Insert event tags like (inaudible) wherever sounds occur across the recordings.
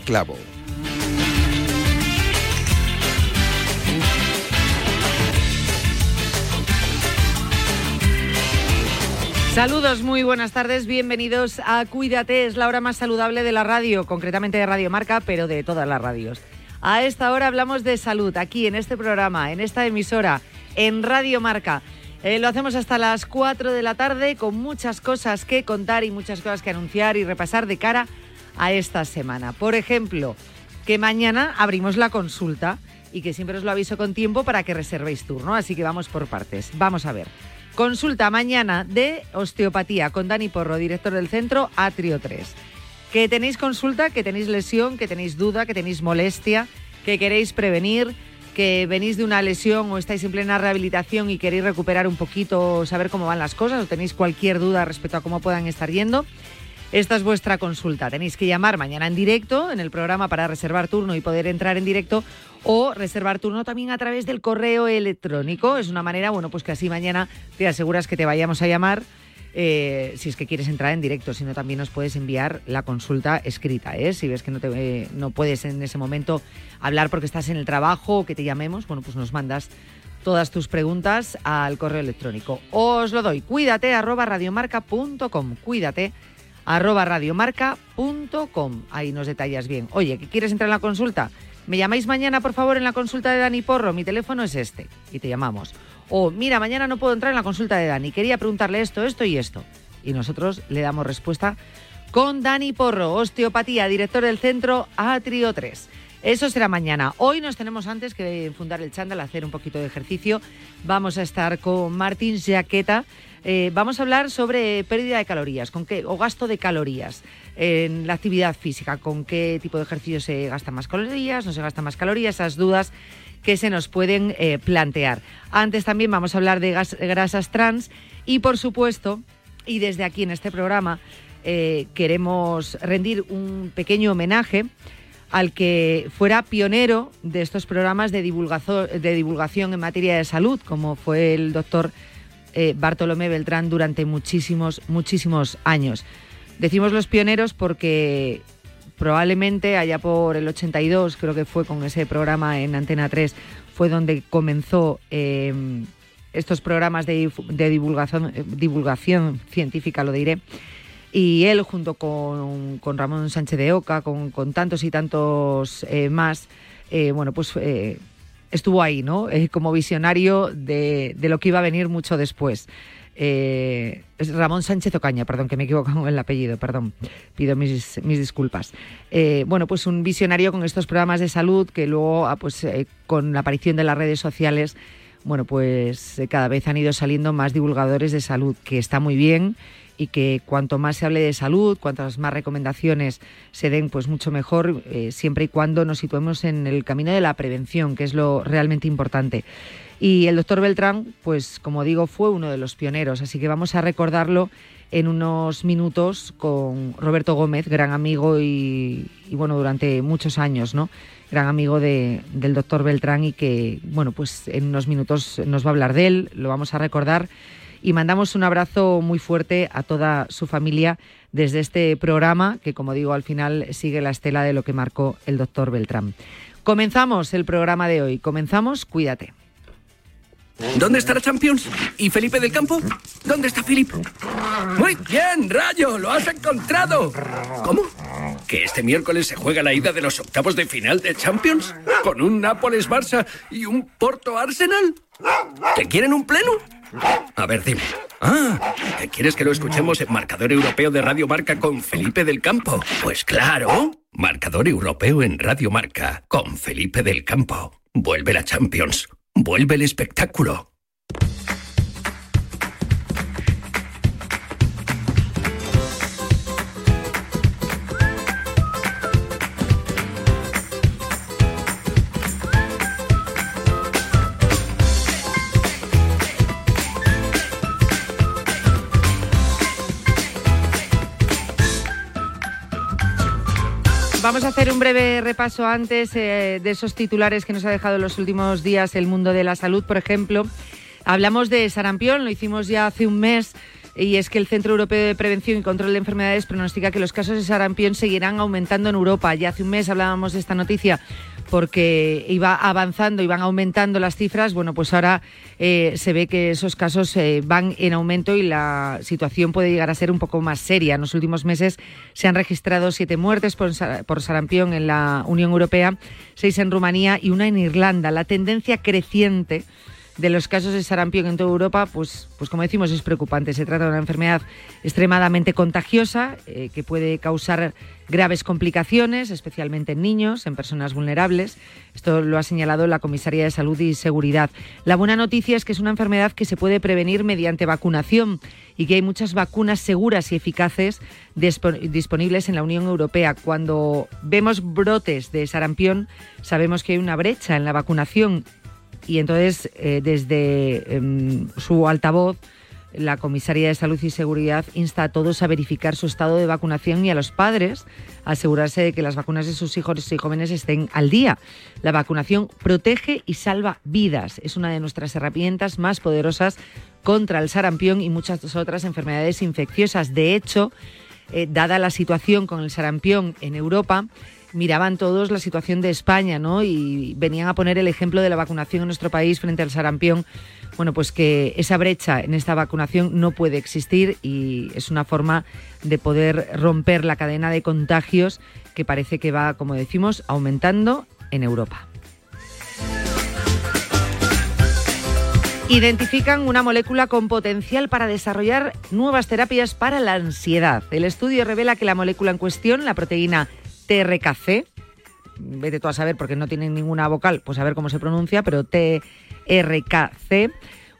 Clavo. Saludos, muy buenas tardes, bienvenidos a Cuídate, es la hora más saludable de la radio, concretamente de Radio Marca, pero de todas las radios. A esta hora hablamos de salud, aquí en este programa, en esta emisora, en Radio Marca. Eh, lo hacemos hasta las 4 de la tarde con muchas cosas que contar y muchas cosas que anunciar y repasar de cara a esta semana. Por ejemplo, que mañana abrimos la consulta y que siempre os lo aviso con tiempo para que reservéis turno, así que vamos por partes. Vamos a ver. Consulta mañana de osteopatía con Dani Porro, director del centro Atrio 3. Que tenéis consulta, que tenéis lesión, que tenéis duda, que tenéis molestia, que queréis prevenir, que venís de una lesión o estáis en plena rehabilitación y queréis recuperar un poquito, saber cómo van las cosas o tenéis cualquier duda respecto a cómo puedan estar yendo. Esta es vuestra consulta. Tenéis que llamar mañana en directo en el programa para reservar turno y poder entrar en directo o reservar turno también a través del correo electrónico. Es una manera, bueno, pues que así mañana te aseguras que te vayamos a llamar. eh, si es que quieres entrar en directo, si no también nos puedes enviar la consulta escrita, ¿eh? si ves que no, te, eh, no puedes en ese momento hablar porque estás en el trabajo o que te llamemos, bueno, pues nos mandas todas tus preguntas al correo electrónico. Os lo doy, cuídate arroba radiomarca.com, cuídate arroba radiomarca.com. Ahí nos detallas bien. Oye, ¿que quieres entrar en la consulta? Me llamáis mañana, por favor, en la consulta de Dani Porro. Mi teléfono es este. Y te llamamos. O, mira, mañana no puedo entrar en la consulta de Dani. Quería preguntarle esto, esto y esto. Y nosotros le damos respuesta con Dani Porro, osteopatía, director del centro Atrio 3. Eso será mañana. Hoy nos tenemos antes que fundar el chándal, hacer un poquito de ejercicio. Vamos a estar con Martín Jaqueta. Eh, vamos a hablar sobre pérdida de calorías, con qué, o gasto de calorías en la actividad física, con qué tipo de ejercicio se gastan más calorías, no se gastan más calorías, esas dudas que se nos pueden eh, plantear. Antes también vamos a hablar de grasas trans y, por supuesto, y desde aquí en este programa eh, queremos rendir un pequeño homenaje al que fuera pionero de estos programas de divulgación en materia de salud, como fue el doctor eh, Bartolomé Beltrán durante muchísimos, muchísimos años. Decimos los pioneros porque probablemente allá por el 82, creo que fue con ese programa en Antena 3, fue donde comenzó eh, estos programas de, eh, divulgación científica, lo diré. Y él, junto con, con Ramón Sánchez de Oca, con, tantos y tantos eh, más, bueno, pues estuvo ahí, ¿no? Eh, como visionario de, de lo que iba a venir mucho después. Eh, Ramón Sánchez Ocaña, perdón, que me he equivocado en el apellido, perdón, pido mis, mis disculpas. Eh, bueno, pues un visionario con estos programas de salud que luego, ah, pues con la aparición de las redes sociales, bueno, pues cada vez han ido saliendo más divulgadores de salud, que está muy bien y que cuanto más se hable de salud, cuantas más recomendaciones se den, pues mucho mejor, eh, siempre y cuando nos situemos en el camino de la prevención, que es lo realmente importante. Y el doctor Beltrán, pues como digo, fue uno de los pioneros, así que vamos a recordarlo en unos minutos con Roberto Gómez, gran amigo y, y, bueno, durante muchos años, ¿no? gran amigo del doctor Beltrán y que, bueno, pues en unos minutos nos va a hablar de él, lo vamos a recordar y mandamos un abrazo muy fuerte a toda su familia desde este programa que, como digo, al final sigue la estela de lo que marcó el doctor Beltrán. Comenzamos el programa de hoy. Comenzamos, cuídate. ¿Dónde está la Champions? ¿Y Felipe del Campo? ¿Dónde está Felipe? Muy bien, Rayo, lo has encontrado. ¿Cómo? ¿Que este miércoles se juega la ida de los octavos de final de Champions? ¿Con un Nápoles-Barça y un Porto-Arsenal? ¿Que quieren un pleno? A ver, dime. Ah, ¿quieres que lo escuchemos en Marcador Europeo de Radio Marca con Felipe del Campo? Pues claro. Marcador Europeo en Radio Marca con Felipe del Campo. Vuelve la Champions. Vuelve el espectáculo. Vamos a hacer un breve repaso antes eh, de esos titulares que nos ha dejado en los últimos días el mundo de la salud, por ejemplo. Hablamos de sarampión, lo hicimos ya hace un mes y es que el Centro Europeo de Prevención y Control de Enfermedades pronostica que los casos de sarampión seguirán aumentando en Europa. Ya hace un mes hablábamos de esta noticia porque iba avanzando, iban aumentando las cifras. Bueno, pues ahora eh, se ve que esos casos eh, van en aumento y la situación puede llegar a ser un poco más seria. En los últimos meses se han registrado siete muertes por, por sarampión en la Unión Europea, seis en Rumanía y una en Irlanda. La tendencia creciente de los casos de sarampión en toda Europa, pues, pues como decimos, es preocupante. Se trata de una enfermedad extremadamente contagiosa eh, que puede causar graves complicaciones, especialmente en niños, en personas vulnerables. Esto lo ha señalado la Comisaría de Salud y Seguridad. La buena noticia es que es una enfermedad que se puede prevenir mediante vacunación y que hay muchas vacunas seguras y eficaces disponibles en la Unión Europea. Cuando vemos brotes de sarampión, sabemos que hay una brecha en la vacunación y entonces eh, desde em, su altavoz la Comisaría de Salud y Seguridad insta a todos a verificar su estado de vacunación y a los padres a asegurarse de que las vacunas de sus hijos y jóvenes estén al día. La vacunación protege y salva vidas. Es una de nuestras herramientas más poderosas contra el sarampión y muchas otras enfermedades infecciosas. De hecho, eh, dada la situación con el sarampión en Europa, miraban todos la situación de España, ¿no? Y venían a poner el ejemplo de la vacunación en nuestro país frente al sarampión. Bueno, pues que esa brecha en esta vacunación no puede existir y es una forma de poder romper la cadena de contagios que parece que va, como decimos, aumentando en Europa. Identifican una molécula con potencial para desarrollar nuevas terapias para la ansiedad. El estudio revela que la molécula en cuestión, la proteína TRKC, vete tú a saber porque no tienen ninguna vocal, pues a ver cómo se pronuncia, pero TRKC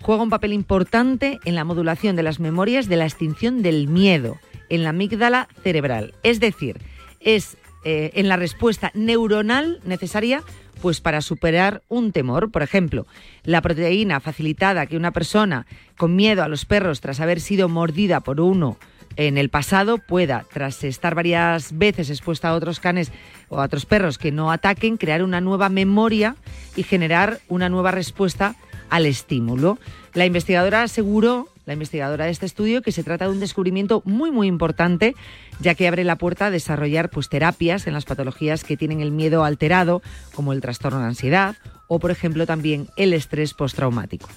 juega un papel importante en la modulación de las memorias de la extinción del miedo en la amígdala cerebral. Es decir, es eh, en la respuesta neuronal necesaria pues para superar un temor. Por ejemplo, la proteína facilitada que una persona con miedo a los perros tras haber sido mordida por uno en el pasado pueda, tras estar varias veces expuesta a otros canes o a otros perros que no ataquen, crear una nueva memoria y generar una nueva respuesta al estímulo. La investigadora aseguró, la investigadora de este estudio, que se trata de un descubrimiento muy muy importante, ya que abre la puerta a desarrollar pues, terapias en las patologías que tienen el miedo alterado, como el trastorno de ansiedad o, por ejemplo, también el estrés postraumático.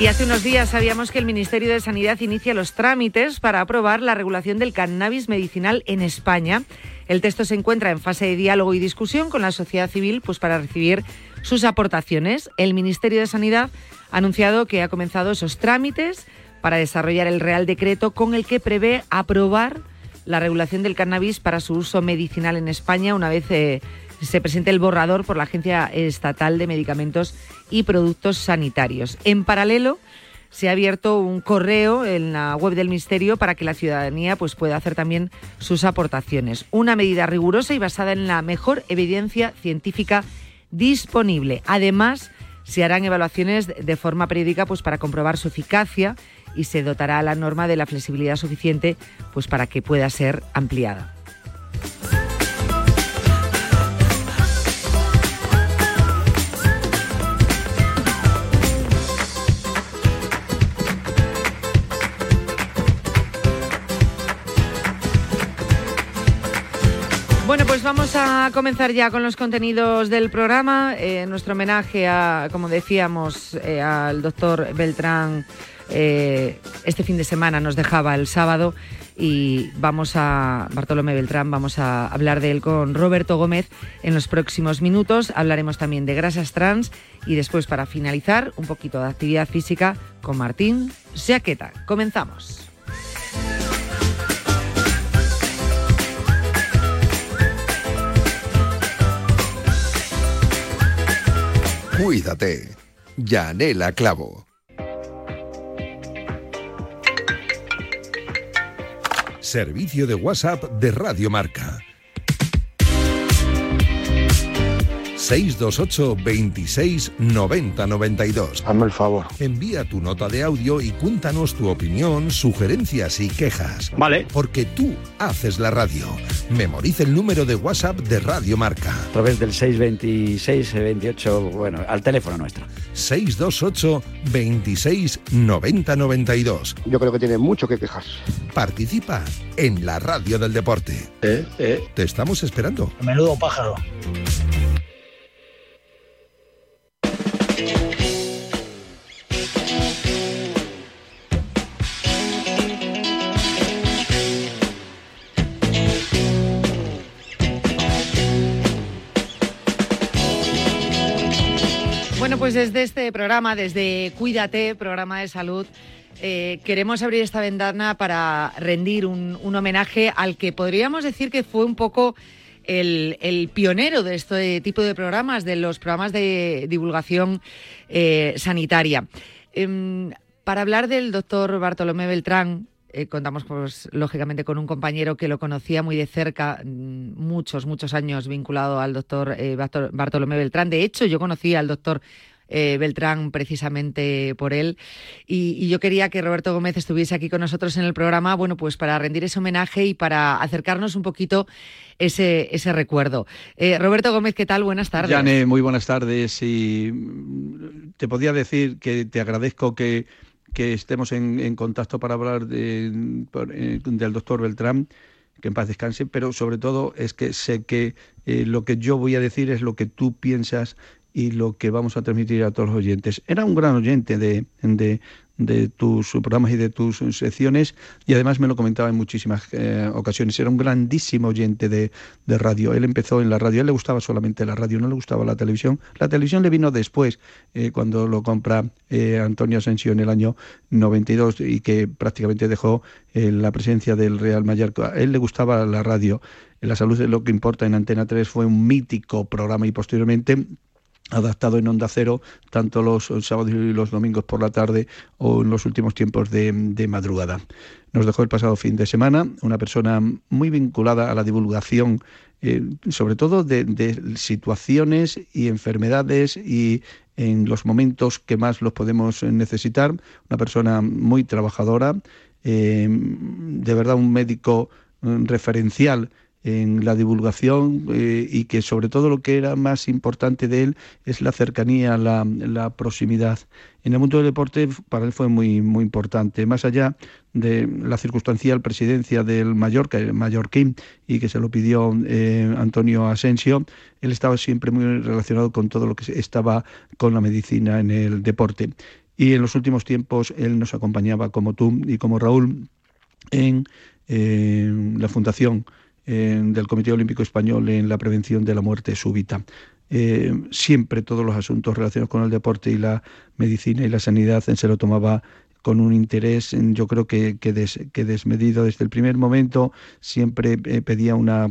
Y hace unos días sabíamos que el Ministerio de Sanidad inicia los trámites para aprobar la regulación del cannabis medicinal en España. El texto se encuentra en fase de diálogo y discusión con la sociedad civil pues para recibir sus aportaciones. El Ministerio de Sanidad ha anunciado que ha comenzado esos trámites para desarrollar el Real Decreto con el que prevé aprobar la regulación del cannabis para su uso medicinal en España una vez eh, se presente el borrador por la Agencia Estatal de Medicamentos y Productos Sanitarios. En paralelo, se ha abierto un correo en la web del Ministerio para que la ciudadanía pues, pueda hacer también sus aportaciones. Una medida rigurosa y basada en la mejor evidencia científica disponible. Además, se harán evaluaciones de forma periódica pues, para comprobar su eficacia y se dotará a la norma de la flexibilidad suficiente pues, para que pueda ser ampliada. Pues vamos a comenzar ya con los contenidos del programa. Eh, nuestro homenaje a, como decíamos, eh, al doctor Beltrán eh, este fin de semana nos dejaba el sábado y vamos a, Bartolomé Beltrán, vamos a hablar de él con Roberto Gómez en los próximos minutos. Hablaremos también de grasas trans y después, para finalizar, un poquito de actividad física con Martín Seaqueta. Comenzamos. Cuídate. Yanela Clavo. Servicio de WhatsApp de Radio Marca 628 26 90 92. Hazme el favor. Envía tu nota de audio y cuéntanos tu opinión, sugerencias y quejas. Vale. Porque tú haces la radio. Memoriza el número de WhatsApp de Radio Marca. A través del 626 28, bueno, al teléfono nuestro. 628 26 90 92. Yo creo que tiene mucho que quejarse. Participa en la radio del deporte. Eh, eh. Te estamos esperando. Menudo pájaro. Pues desde este programa, desde Cuídate, programa de salud, eh, queremos abrir esta ventana para rendir un, homenaje al que podríamos decir que fue un poco el, pionero de este tipo de programas, de los programas de divulgación eh, sanitaria. Em, para hablar del doctor Bartolomé Beltrán, eh, contamos, pues, lógicamente, con un compañero que lo conocía muy de cerca, mm, muchos, muchos años vinculado al doctor Bartol- Bartolomé Beltrán. De hecho, yo conocí al doctor eh, Beltrán precisamente por él. Y, yo quería que Roberto Gómez estuviese aquí con nosotros en el programa, bueno, pues para rendir ese homenaje y para acercarnos un poquito ese, ese recuerdo. Eh, Roberto Gómez, ¿qué tal? Buenas tardes. Yane, muy buenas tardes y mm, te podía decir que te agradezco que, que estemos en, contacto para hablar de, eh, del doctor Beltrán, que en paz descanse, pero sobre todo es que sé que lo que yo voy a decir es lo que tú piensas y lo que vamos a transmitir a todos los oyentes. Era un gran oyente de, de, de tus programas y de tus secciones y además me lo comentaba en muchísimas eh, ocasiones. Era un grandísimo oyente de, de radio. Él empezó en la radio, a él le gustaba solamente la radio, no le gustaba la televisión. La televisión le vino después, eh, cuando lo compra eh, Antonio Asensio en el año 92 y que prácticamente dejó eh, la presencia del Real Mallorca. A él le gustaba la radio. La salud es lo que importa en Antena 3 fue un mítico programa y posteriormente adaptado en Onda Cero, tanto los sábados y los domingos por la tarde o en los últimos tiempos de, de, madrugada. Nos dejó el pasado fin de semana una persona muy vinculada a la divulgación, eh, sobre todo de, situaciones y enfermedades y en los momentos que más los podemos necesitar. Una persona muy trabajadora, eh, de verdad un médico referencial en la divulgación eh, y que sobre todo lo que era más importante de él es la cercanía, la, la, proximidad. En el mundo del deporte para él fue muy, muy importante, más allá de la circunstancial presidencia del Mallorca, el mallorquín, y que se lo pidió eh, Antonio Asensio, él estaba siempre muy relacionado con todo lo que estaba con la medicina en el deporte. Y en los últimos tiempos él nos acompañaba como tú y como Raúl en eh, la fundación del Comité Olímpico Español en la prevención de la muerte súbita. Eh, siempre todos los asuntos relacionados con el deporte y la medicina y la sanidad se lo tomaba con un interés, yo creo que, que, des, que desmedido desde el primer momento, siempre eh, pedía una,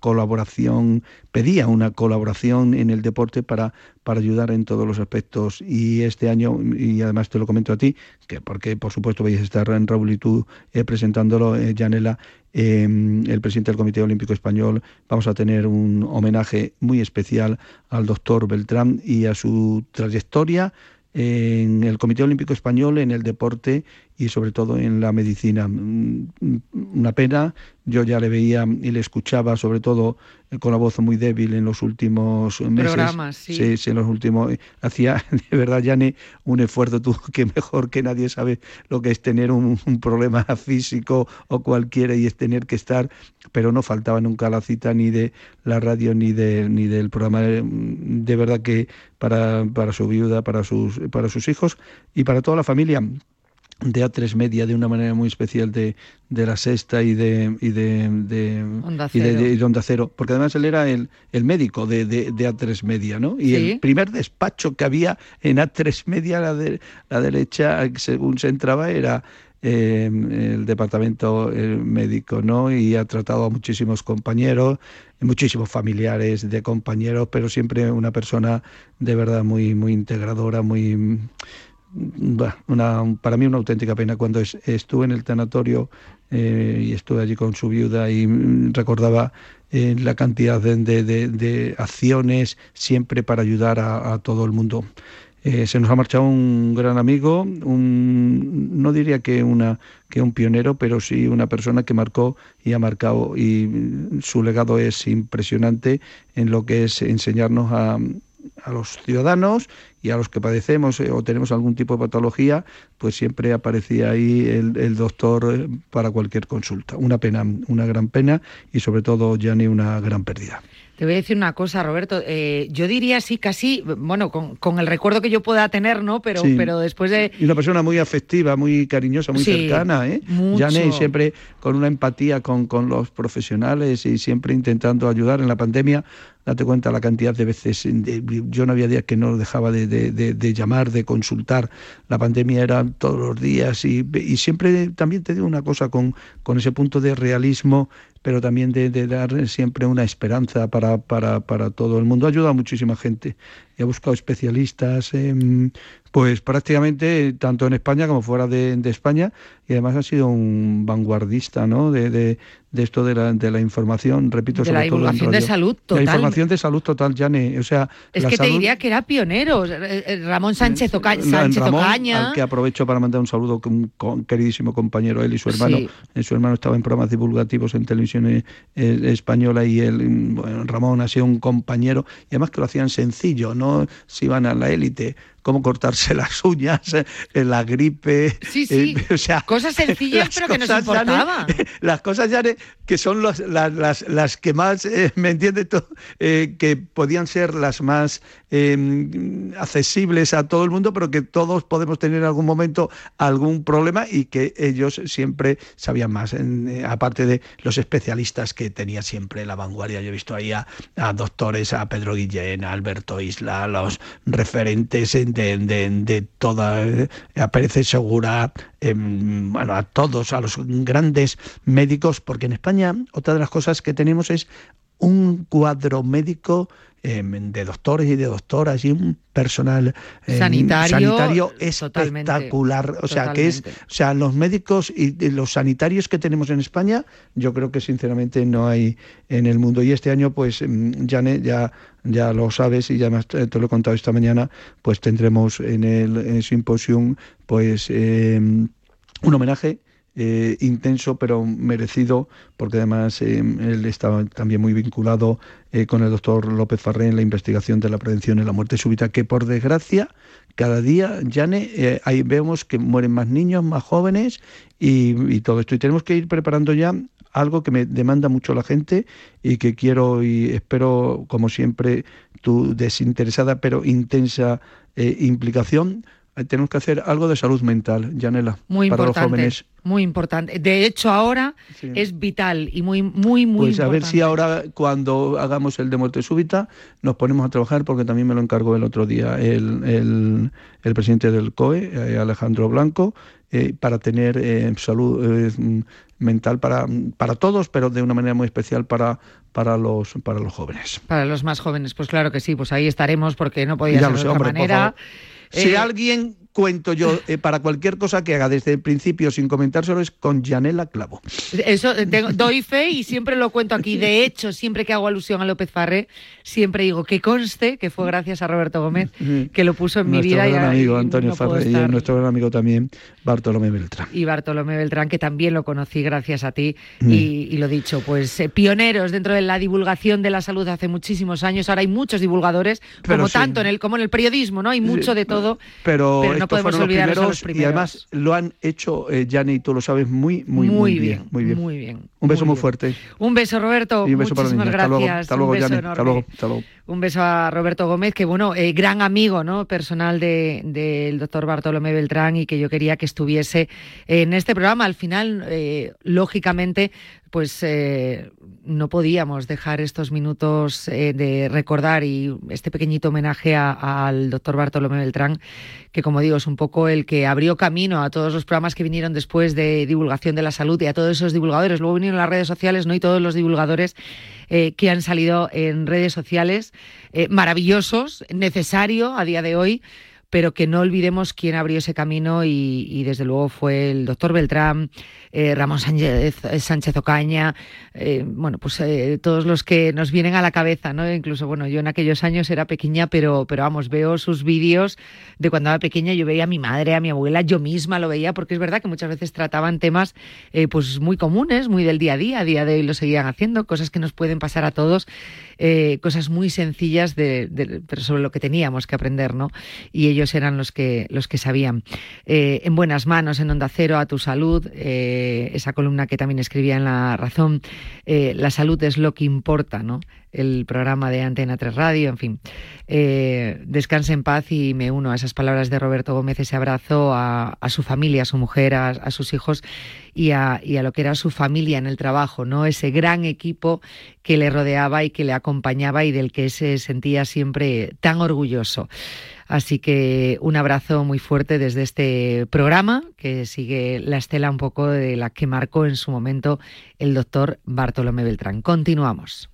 colaboración, pedía una colaboración en el deporte para, para ayudar en todos los aspectos. Y este año, y además te lo comento a ti, que porque por supuesto vais a estar en Raúl y tú eh, presentándolo, eh, Janela, eh, el presidente del Comité Olímpico Español, vamos a tener un homenaje muy especial al doctor Beltrán y a su trayectoria en el Comité Olímpico Español, en el deporte y sobre todo en la medicina. Mm, una pena, yo ya le veía y le escuchaba, sobre todo eh, con la voz muy débil en los últimos meses. Programas, sí. Sí, en los últimos. Eh, hacía, (laughs) de verdad, Yane, un esfuerzo, tú (laughs) que mejor que nadie sabe lo que es tener un, problema (laughs) físico o cualquiera y es tener que estar, pero no faltaba nunca la cita ni de la radio ni, de, ni del programa. De verdad que para, para su viuda, para sus, para sus hijos y para toda la familia de A3 Media de una manera muy especial de, de la Sexta y de, y de, de Onda y Cero. de, de Onda Cero, porque además él era el, el médico de, de, de A3 Media, ¿no? Y Sí. el primer despacho que había en A3 Media, la, de, la derecha, según se entraba, era eh, el departamento médico, ¿no? Y ha tratado a muchísimos compañeros, muchísimos familiares de compañeros, pero siempre una persona de verdad muy, muy integradora, muy Una, para mí una auténtica pena. Cuando es- estuve en el tanatorio eh, y estuve allí con su viuda y mm, recordaba eh, la cantidad de, acciones siempre para ayudar a, a todo el mundo. Eh, se nos ha marchado un gran amigo, un, no diría que, una, que un pionero, pero sí una persona que marcó y ha marcado y mm, su legado es impresionante en lo que es enseñarnos a, a los ciudadanos y a los que padecemos eh, o tenemos algún tipo de patología, pues siempre aparecía ahí el, el doctor eh, para cualquier consulta. Una pena, una gran pena y sobre todo, Gianni, una gran pérdida. Te voy a decir una cosa, Roberto. eh, yo diría sí, casi, bueno, con, con el recuerdo que yo pueda tener, ¿no? Pero, Sí. pero después de. Y una persona muy afectiva, muy cariñosa, muy Sí, cercana, ¿eh? Gianni siempre con una empatía con, con los profesionales y siempre intentando ayudar en la pandemia. Date cuenta la cantidad de veces, yo no había días que no dejaba de, de- de- llamar, de consultar. La pandemia era todos los días y, y siempre también te digo una cosa con, con ese punto de realismo, pero también de, dar siempre una esperanza para, para, para todo el mundo. Ha ayudado muchísima gente ha buscado especialistas, pues prácticamente tanto en España como fuera de, de España y además ha sido un vanguardista ¿no? de, de, de esto de la, de la información, repito, De sobre la todo divulgación de salud, La total. información de salud total, Jane. O sea, Es la que te diría que era pionero. eh, eh, Ramón Sánchez, Oca- Ra- Sánchez Ramón, Ocaña. al que aprovecho para mandar un saludo con un con- queridísimo compañero, él y su hermano. Sí. Eh, Su hermano estaba en programas divulgativos en televisión eh, eh, española y él, mm, bueno, Ramón ha sido un compañero y además que lo hacían sencillo, no se iban a la élite, cómo cortarse (laughs) las uñas, eh, la gripe. Sí, sí. eh, (laughs) o sea, Cosas (laughs) sencillas, las pero que nos importaban. las cosas ya que son los- las, las, las que más, eh, ¿me entiendes? Eh, que podían ser las más eh, accesibles a todo el mundo, pero que todos podemos tener en algún momento algún problema y que ellos siempre sabían más. En- eh, aparte de los especialistas que tenía siempre la vanguardia, yo he visto ahí a, a doctores, a Pedro Guillén, a Alberto Isla, a los referentes de, de, de toda, eh, a Pérez Segura, em, bueno, a todos, a los grandes médicos, porque en España otra de las cosas que tenemos es un cuadro médico em, de doctores y de doctoras y un personal em, Sanitario, sanitario totalmente, espectacular. O sea, que es, o sea, los médicos y y los sanitarios que tenemos en España, yo creo que sinceramente no hay en el mundo. Y este año, pues, mm, Jane, ya, ya lo sabes y ya te, te lo he contado esta mañana, pues tendremos en el, en el simposium, pues, em, un homenaje eh, intenso pero merecido porque además eh, él estaba también muy vinculado eh, con el doctor López Farré en la investigación de la prevención de la muerte súbita que por desgracia cada día Jane eh, ahí vemos que mueren más niños más jóvenes y, todo esto. Y tenemos que ir preparando ya algo que me demanda mucho la gente y que quiero y espero como siempre tu desinteresada pero intensa implicación tenemos que hacer algo de salud mental, Janela, Muy para los importante. jóvenes. Muy importante. De hecho, ahora Sí. es vital y muy, muy, muy Pues a ver si importante. ahora cuando hagamos el de muerte súbita nos ponemos a trabajar porque también me lo encargó el otro día el, el, el presidente del COE, eh, Alejandro Blanco, eh, para tener eh, salud eh, mental para, para todos, pero de una manera muy especial para, para, los, para los jóvenes. Para los más jóvenes, pues claro que sí, pues ahí estaremos porque no podía Ya ser de otra hombre, por manera. favor. Si Eh, alguien cuento yo eh, para cualquier cosa que haga desde el principio sin comentárselo es con Janela Clavo. Eso doy fe y siempre lo cuento aquí. De hecho, siempre que hago alusión a López Farré, siempre digo que conste que fue gracias a Roberto Gómez que lo puso en mi vida. Nuestro gran amigo Antonio Farré y nuestro gran amigo también Bartolomé Beltrán. Y Bartolomé Beltrán, que también lo conocí gracias a ti. Mm. Y, lo dicho, pues eh, pioneros dentro de la divulgación de la salud hace muchísimos años. Ahora hay muchos divulgadores, como tanto en el, como en el periodismo, ¿no? Hay mucho de todo. Pero, no podemos olvidar los primeros. Y además lo han hecho, eh, y tú lo sabes, muy, muy, muy, bien, Muy bien. Muy bien. Un beso muy, fuerte. Un beso, Roberto. Y un beso Muchísimas para gracias. Hasta luego, Hasta luego, Hasta luego. Hasta luego. Un beso a Roberto Gómez, que bueno, eh, gran amigo, ¿no? Personal del de, doctor Bartolomé Beltrán y que yo quería que estuviese en este programa. Al final, eh, lógicamente, pues eh, no podíamos dejar estos minutos de recordar y este pequeñito homenaje al doctor Bartolomé Beltrán, que como digo es un poco el que abrió camino a todos los programas que vinieron después de divulgación de la salud y a todos esos divulgadores. Luego vinieron las redes sociales, ¿no? Y todos los divulgadores eh, que han salido en redes sociales, eh, maravillosos, necesario a día de hoy, pero que no olvidemos quién abrió ese camino y, desde luego fue el doctor Beltrán, eh, Ramón Sánchez, Sánchez Ocaña, bueno, pues todos los que nos vienen a la cabeza, ¿no? Incluso, bueno, yo en aquellos años era pequeña, pero, pero vamos, veo sus vídeos de cuando era pequeña, yo veía a mi madre, a mi abuela, yo misma lo veía, porque es verdad que muchas veces trataban temas pues muy comunes, muy del día a día, a día de hoy lo seguían haciendo, cosas que nos pueden pasar a todos, cosas muy sencillas de, pero sobre lo que teníamos que aprender, ¿no? Y ellos eran los que, los que sabían. Eh, en buenas manos, en Onda Cero, a tu salud, eh, esa columna que también escribía en La Razón, eh, la salud es lo que importa, ¿no? El programa de Antena 3 Radio, en fin. Eh, descanse en paz y me uno a esas palabras de Roberto Gómez, ese abrazo a, su familia, a su mujer, a, sus hijos y a, y a, lo que era su familia en el trabajo, ¿no? Ese gran equipo que le rodeaba y que le acompañaba y del que se sentía siempre tan orgulloso. Así que un abrazo muy fuerte desde este programa que sigue la estela un poco de la que marcó en su momento el doctor Bartolomé Beltrán. Continuamos.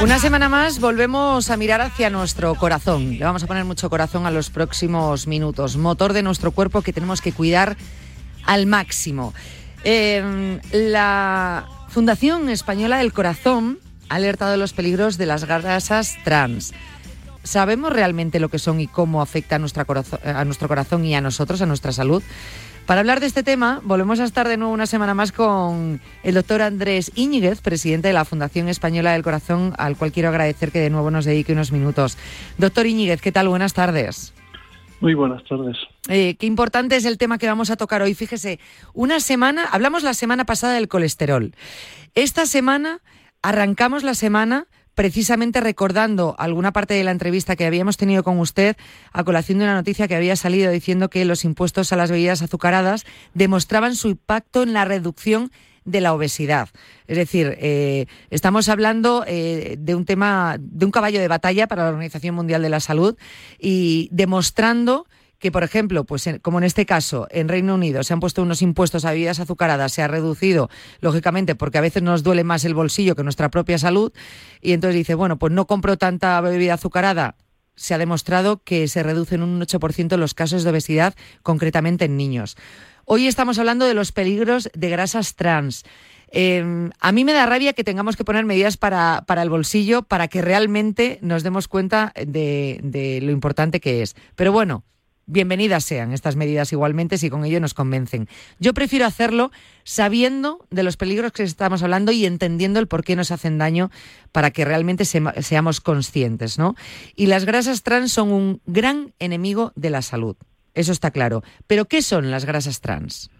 Una semana más volvemos a mirar hacia nuestro corazón. Le vamos a poner mucho corazón a los próximos minutos. Motor de nuestro cuerpo que tenemos que cuidar al máximo. Em, la Fundación Española del Corazón ha alertado de los peligros de las grasas trans. ¿Sabemos realmente lo que son y cómo afecta a, nuestro corazón y a nosotros, a nuestra salud? Para hablar de este tema, volvemos a estar de nuevo una semana más con el doctor Andrés Íñiguez, presidente de la Fundación Española del Corazón, al cual quiero agradecer que de nuevo nos dedique unos minutos. Doctor Íñiguez, ¿qué tal? Buenas tardes. Muy buenas tardes. Eh, qué importante es el tema que vamos a tocar hoy. Fíjese, una semana, hablamos la semana pasada del colesterol. Esta semana arrancamos la semana precisamente recordando alguna parte de la entrevista que habíamos tenido con usted a colación de una noticia que había salido diciendo que los impuestos a las bebidas azucaradas demostraban su impacto en la reducción de la obesidad. Es decir, eh, estamos hablando eh, de un tema, de un caballo de batalla para la Organización Mundial de la Salud y demostrando que, por ejemplo, pues como en este caso, en Reino Unido se han puesto unos impuestos a bebidas azucaradas, se ha reducido, lógicamente, porque a veces nos duele más el bolsillo que nuestra propia salud, y entonces dice, bueno, pues no compro tanta bebida azucarada. Se ha demostrado que se reducen un 8% los casos de obesidad, concretamente en niños. Hoy estamos hablando de los peligros de grasas trans. Em, a mí me da rabia que tengamos que poner medidas para, para el bolsillo para que realmente nos demos cuenta de, de lo importante que es. Pero bueno, bienvenidas sean estas medidas igualmente si con ello nos convencen. Yo prefiero hacerlo sabiendo de los peligros que estamos hablando y entendiendo el por qué nos hacen daño para que realmente seamos conscientes, ¿no? Y las grasas trans son un gran enemigo de la salud. eso está claro. Pero ¿qué son las grasas trans?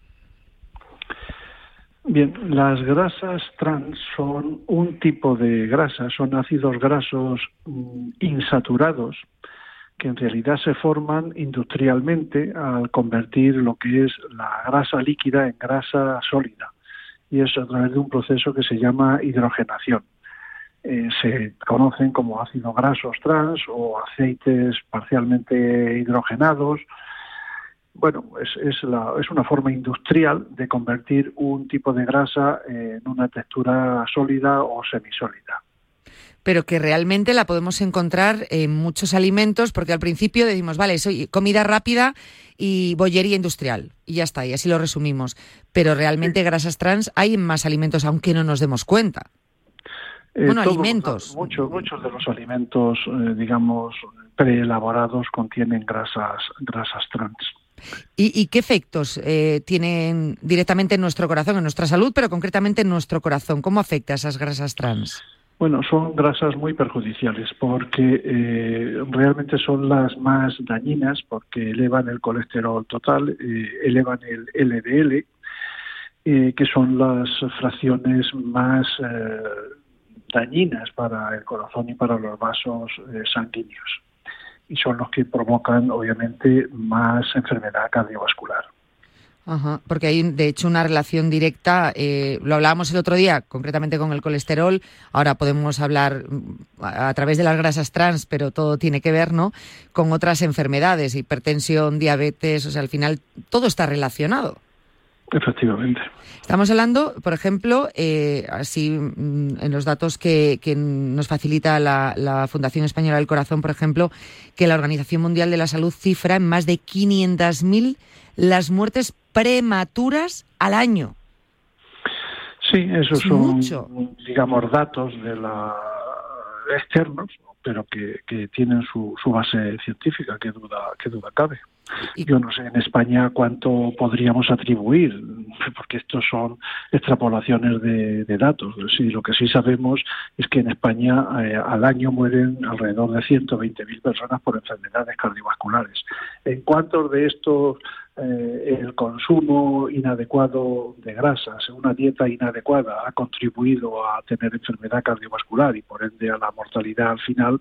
Bien, las grasas trans son un tipo de grasa, son ácidos grasos mm, insaturados que en realidad se forman industrialmente al convertir lo que es la grasa líquida en grasa sólida y eso a través de un proceso que se llama hidrogenación. Eh, se conocen como ácidos grasos trans o aceites parcialmente hidrogenados bueno, es, es, la, es una forma industrial de convertir un tipo de grasa en una textura sólida o semisólida. Pero que realmente la podemos encontrar en muchos alimentos, porque al principio decimos, vale, soy comida rápida y bollería industrial, y ya está, y así lo resumimos. Pero realmente grasas trans hay en más alimentos, aunque no nos demos cuenta. Eh, bueno, alimentos. Muchos, muchos de los alimentos, eh, digamos, preelaborados contienen grasas, grasas trans. ¿Y, qué efectos eh, tienen directamente en nuestro corazón, en nuestra salud, pero concretamente en nuestro corazón? ¿Cómo afecta a esas grasas trans? Bueno, son grasas muy perjudiciales porque eh, realmente son las más dañinas porque elevan el colesterol total, eh, elevan el LDL, que son las fracciones más dañinas para el corazón y para los vasos sanguíneos y son los que provocan, obviamente, más enfermedad cardiovascular. Ajá, porque hay, de hecho, una relación directa, eh, lo hablábamos el otro día, concretamente con el colesterol, ahora podemos hablar mm, a, través de las grasas trans, pero todo tiene que ver, ¿no?, con otras enfermedades, hipertensión, diabetes, o sea, al final todo está relacionado. Efectivamente. Estamos hablando, por ejemplo, eh, así mm, en los datos que, nos facilita la, Fundación Española del Corazón, por ejemplo, que la Organización Mundial de la Salud cifra en más de 500.000 las muertes prematuras al año. Sí, esos son, digamos, datos de la externos, pero que, que tienen su, su base científica, que duda, que duda cabe. Yo no sé en España cuánto podríamos atribuir, porque estos son extrapolaciones de, datos. Sí, lo que sí sabemos es que en España eh, al año mueren alrededor de 120.000 personas por enfermedades cardiovasculares. ¿En cuántos de estos eh, el consumo inadecuado de grasas, una dieta inadecuada, ha contribuido a tener enfermedad cardiovascular y por ende a la mortalidad al final,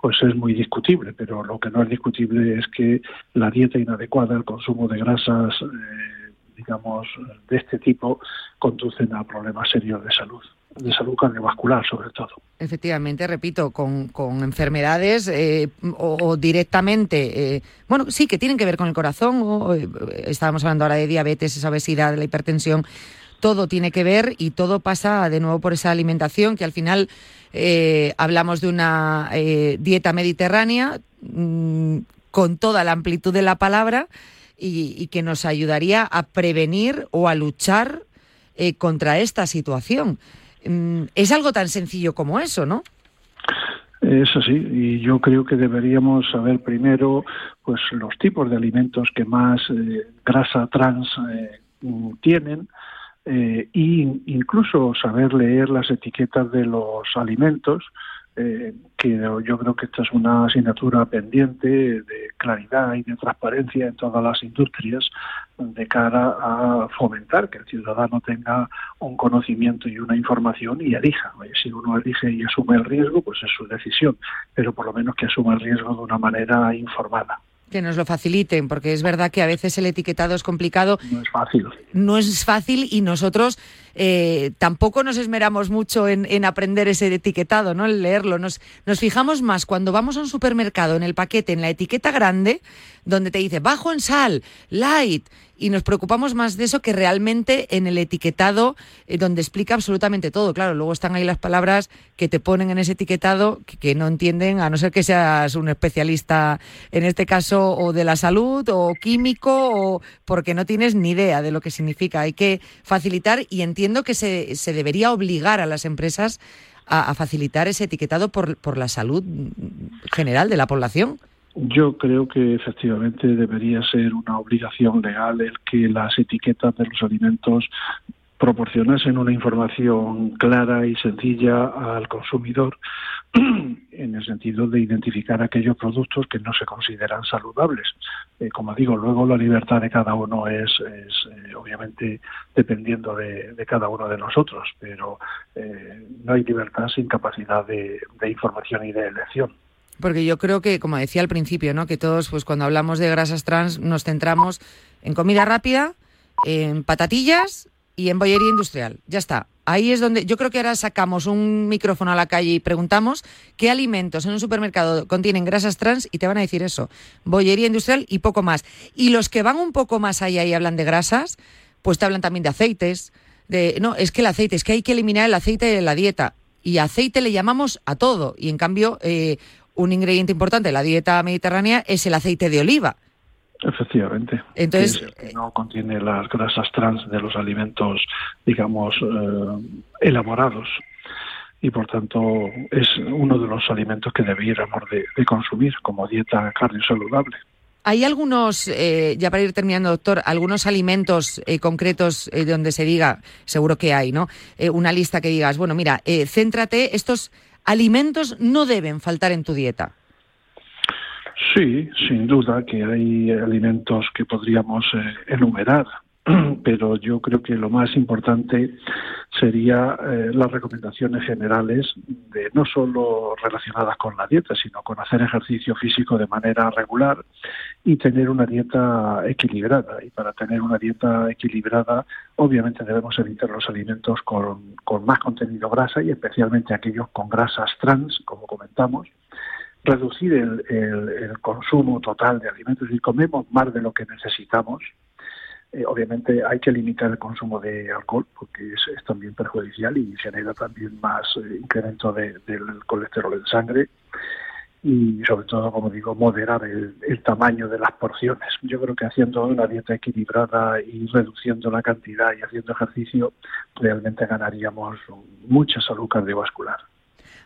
pues es muy discutible. Pero lo que no es discutible es que la dieta inadecuada, el consumo de grasas, eh, digamos, de este tipo, conducen a problemas serios de salud de salud cardiovascular sobre todo. Efectivamente, repito, con, con enfermedades eh, o, directamente, eh, bueno, sí, que tienen que ver con el corazón, o, eh, estábamos hablando ahora de diabetes, esa obesidad, la hipertensión, todo tiene que ver y todo pasa de nuevo por esa alimentación que al final hablamos de una dieta mediterránea mm, con toda la amplitud de la palabra y, y, que nos ayudaría a prevenir o a luchar contra esta situación. Mm, es algo tan sencillo como eso, ¿no? Es así, y yo creo que deberíamos saber primero pues los tipos de alimentos que más eh, grasa trans eh, tienen e incluso saber leer las etiquetas de los alimentos eh, que yo creo que esta es una asignatura pendiente de claridad y de transparencia en todas las industrias de cara a fomentar que el ciudadano tenga un conocimiento y una información y elija. Si uno elige y asume el riesgo, pues es su decisión, pero por lo menos que asuma el riesgo de una manera informada que nos lo faciliten, porque es verdad que a veces el etiquetado es complicado. No es fácil. No es fácil y nosotros eh, tampoco nos esmeramos mucho en, aprender ese etiquetado, ¿no? En leerlo. Nos, nos fijamos más cuando vamos a un supermercado, en el paquete, en la etiqueta grande, donde te dice bajo en sal, light, y nos preocupamos más de eso que realmente en el etiquetado eh, donde explica absolutamente todo. Claro, luego están ahí las palabras que te ponen en ese etiquetado que, no entienden, a no ser que seas un especialista en este caso o de la salud o químico o porque no tienes ni idea de lo que significa. Hay que facilitar y entiendo que se, se debería obligar a las empresas a, facilitar ese etiquetado por, por la salud general de la población. Yo creo que efectivamente debería ser una obligación legal el que las etiquetas de los alimentos proporcionasen una información clara y sencilla al consumidor, (clears throat) en el sentido de identificar aquellos productos que no se consideran saludables. Eh, como digo, luego la libertad de cada uno es, eh, obviamente dependiendo de, cada uno de nosotros, pero eh, no hay libertad sin capacidad de, de información y de elección. Porque yo creo que, como decía al principio, ¿no? que todos, pues cuando hablamos de grasas trans, nos centramos en comida rápida, en patatillas y en bollería industrial. Ya está. Ahí es donde yo creo que ahora sacamos un micrófono a la calle y preguntamos qué alimentos en un supermercado contienen grasas trans y te van a decir eso, bollería industrial y poco más. Y los que van un poco más allá y hablan de grasas, pues te hablan también de aceites, de no, es que el aceite, es que hay que eliminar el aceite de la dieta. Y aceite le llamamos a todo. Y en cambio, eh, un ingrediente importante de la dieta mediterránea es el aceite de oliva. Efectivamente. Entonces, que, no contiene las grasas trans de los alimentos, digamos, eh, elaborados. Y por tanto es uno de los alimentos que debiéramos de, consumir como dieta saludable. ¿Hay algunos, eh, ya para ir terminando, doctor, algunos alimentos eh, concretos donde se diga, seguro que hay, ¿no? una lista que digas, bueno, mira, céntrate, estos alimentos no deben faltar en tu dieta. Sí, sin duda que hay alimentos que podríamos eh, enumerar, (clears throat) pero yo creo que lo más importante sería eh, las recomendaciones generales de no solo relacionadas con la dieta, sino con hacer ejercicio físico de manera regular y tener una dieta equilibrada. Y para tener una dieta equilibrada, obviamente debemos evitar los alimentos con, con más contenido grasa y especialmente aquellos con grasas trans, como comentamos reducir el, el, consumo total de alimentos y comemos más de lo que necesitamos. Eh, obviamente hay que limitar el consumo de alcohol porque es, también perjudicial y genera también más eh, incremento del colesterol en sangre y sobre todo, como digo, moderar el, el, tamaño de las porciones. Yo creo que haciendo una dieta equilibrada y reduciendo la cantidad y haciendo ejercicio, realmente ganaríamos mucha salud cardiovascular.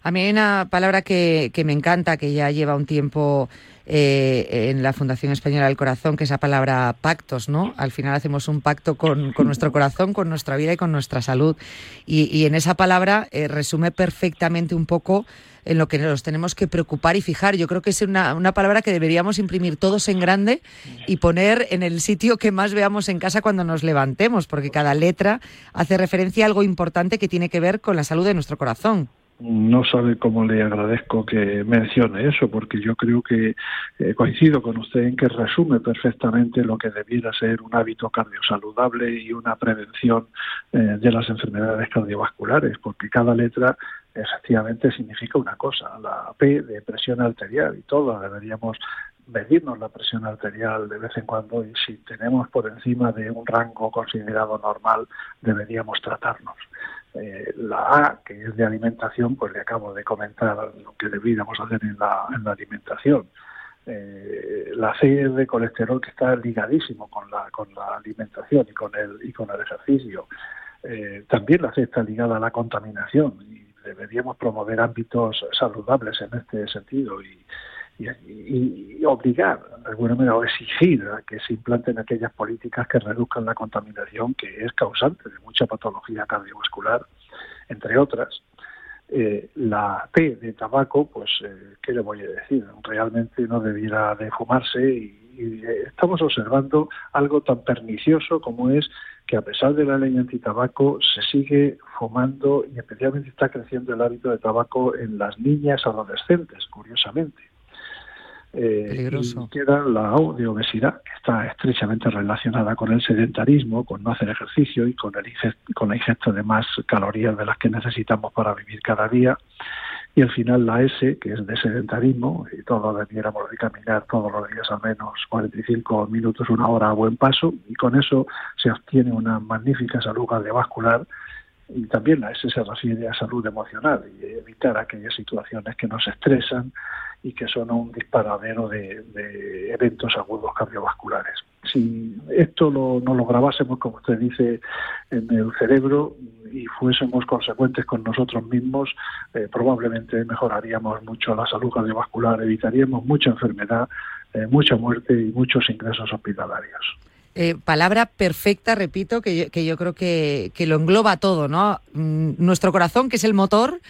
A mí hay una palabra que, que me encanta, que ya lleva un tiempo eh, en la Fundación Española del Corazón, que es la palabra pactos, ¿no? Al final hacemos un pacto con, nuestro corazón, con nuestra vida y con nuestra salud. Y, en esa palabra eh, resume perfectamente un poco en lo que nos tenemos que preocupar y fijar. Yo creo que es una, una, palabra que deberíamos imprimir todos en grande y poner en el sitio que más veamos en casa cuando nos levantemos, porque cada letra hace referencia a algo importante que tiene que ver con la salud de nuestro corazón no sabe cómo le agradezco que mencione eso, porque yo creo que eh, coincido con usted en que resume perfectamente lo que debiera ser un hábito cardiosaludable y una prevención eh, de las enfermedades cardiovasculares, porque cada letra efectivamente significa una cosa, la P de presión arterial y todo, deberíamos medirnos la presión arterial de vez en cuando y si tenemos por encima de un rango considerado normal deberíamos tratarnos. Eh, la A, que es de alimentación, pues le acabo de comentar lo que deberíamos hacer en la, en la alimentación. Eh, la C es de colesterol que está ligadísimo con la, con la alimentación y con el, y con el ejercicio. Eh, también la C está ligada a la contaminación y deberíamos promover ámbitos saludables en este sentido y, y, obligar, de alguna manera, o exigir a que se implanten aquellas políticas que reduzcan la contaminación que es causante de mucha patología cardiovascular, entre otras. Eh, la T de tabaco, pues, eh, ¿qué le voy a decir? Realmente no debiera de fumarse y, eh, estamos observando algo tan pernicioso como es que a pesar de la ley antitabaco se sigue fumando y especialmente está creciendo el hábito de tabaco en las niñas adolescentes, curiosamente. Eh, y queda la de obesidad, que está estrechamente relacionada con el sedentarismo, con no hacer ejercicio y con, el con la ingesta de más calorías de las que necesitamos para vivir cada día. Y al final la S, que es de sedentarismo, y todos debiéramos de caminar todos los días al menos 45 minutos, una hora a buen paso, y con eso se obtiene una magnífica salud cardiovascular y también la S se refiere a salud emocional y evitar aquellas situaciones que nos estresan y que son un disparadero de, eventos agudos cardiovasculares. Si esto lo, no lo grabásemos, como usted dice, en el cerebro y fuésemos consecuentes con nosotros mismos, eh, probablemente mejoraríamos mucho la salud cardiovascular, evitaríamos mucha enfermedad, eh, mucha muerte y muchos ingresos hospitalarios. Eh, palabra perfecta, repito, que yo, que yo creo que, que, lo engloba todo, ¿no? Mm, nuestro corazón, que es el motor,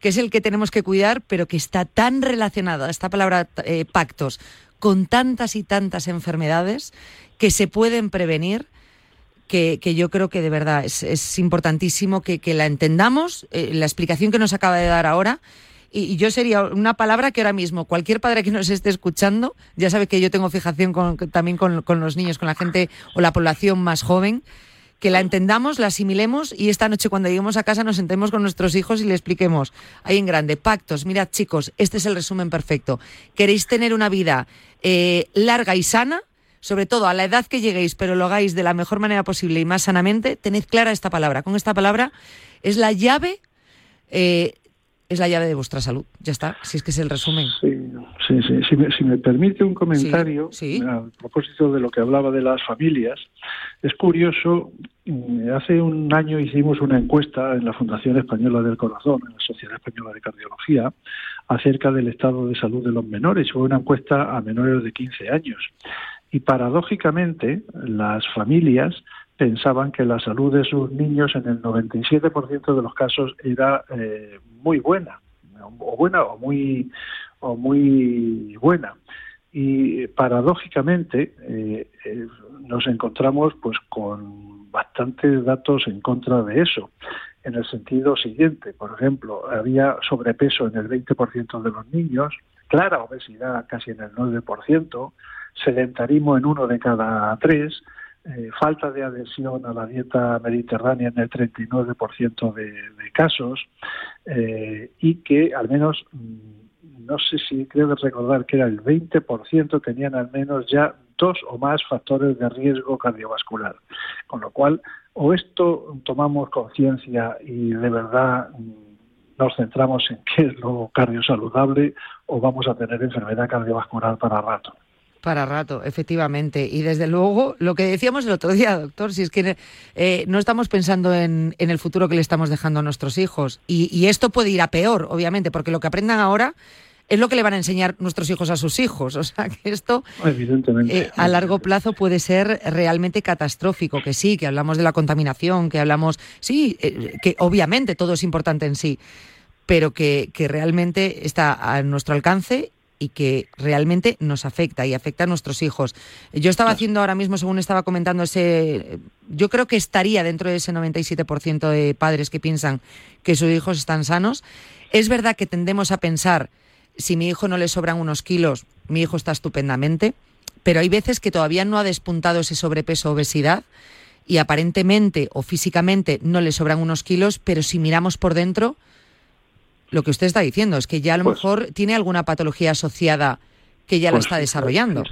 que es el que tenemos que cuidar, pero que está tan relacionada, esta palabra eh, pactos, con tantas y tantas enfermedades que se pueden prevenir. Que, yo creo que de verdad es, importantísimo que, la entendamos, eh, la explicación que nos acaba de dar ahora, y, yo sería una palabra que ahora mismo cualquier padre que nos esté escuchando, ya sabe que yo tengo fijación también con, los niños, con la gente o la población más joven, que la entendamos, la asimilemos y esta noche cuando lleguemos a casa nos sentemos con nuestros hijos y le expliquemos ahí en grande, pactos, mirad chicos, este es el resumen perfecto. ¿Queréis tener una vida eh, larga y sana? Sobre todo a la edad que lleguéis, pero lo hagáis de la mejor manera posible y más sanamente, tened clara esta palabra. Con esta palabra es la llave eh, es la llave de vuestra salud. Ya está, si es que es el resumen. Sí, sí, sí. Si, me, permite un comentario a propósito de lo que hablaba de las familias, es curioso, mm, hace un año hicimos una encuesta en la Fundación Española del Corazón, en la Sociedad Española de Cardiología, acerca del estado de salud de los menores. Fue una encuesta a menores de 15 años. Y paradójicamente, las familias pensaban que la salud de sus niños en el 97% de los casos era eh, muy buena, o buena o muy, o muy buena. Y paradójicamente eh, eh, nos encontramos pues con bastantes datos en contra de eso, en el sentido siguiente. Por ejemplo, había sobrepeso en el 20% de los niños, clara obesidad casi en el 9%, sedentarismo en uno de cada tres, eh, falta de adhesión a la dieta mediterránea en el 39% de, de casos eh, y que al menos, mm, no sé si creo recordar que era el 20% tenían al menos ya dos o más factores de riesgo cardiovascular. Con lo cual, o esto tomamos conciencia y de verdad mm, nos centramos en qué es lo cardiosaludable o vamos a tener enfermedad cardiovascular para rato. Para rato, efectivamente. Y desde luego, lo que decíamos el otro día, doctor, si es que eh, no estamos pensando en, el futuro que le estamos dejando a nuestros hijos. Y, esto puede ir a peor, obviamente, porque lo que aprendan ahora es lo que le van a enseñar nuestros hijos a sus hijos. (laughs) O sea, que esto eh, a largo plazo puede ser realmente catastrófico. Que sí, que hablamos de la contaminación, que hablamos, sí, eh, que obviamente todo es importante en sí, pero que, que realmente está a nuestro alcance y que realmente nos afecta y afecta a nuestros hijos. Yo estaba haciendo ahora mismo, según estaba comentando, ese, yo creo que estaría dentro de ese 97% de padres que piensan que sus hijos están sanos. Es verdad que tendemos a pensar, si mi hijo no le sobran unos kilos, mi hijo está estupendamente, pero hay veces que todavía no ha despuntado ese sobrepeso o obesidad y aparentemente o físicamente no le sobran unos kilos, pero si miramos por dentro, lo que usted está diciendo es que ya a lo pues mejor tiene alguna patología asociada que ya la pues está desarrollando.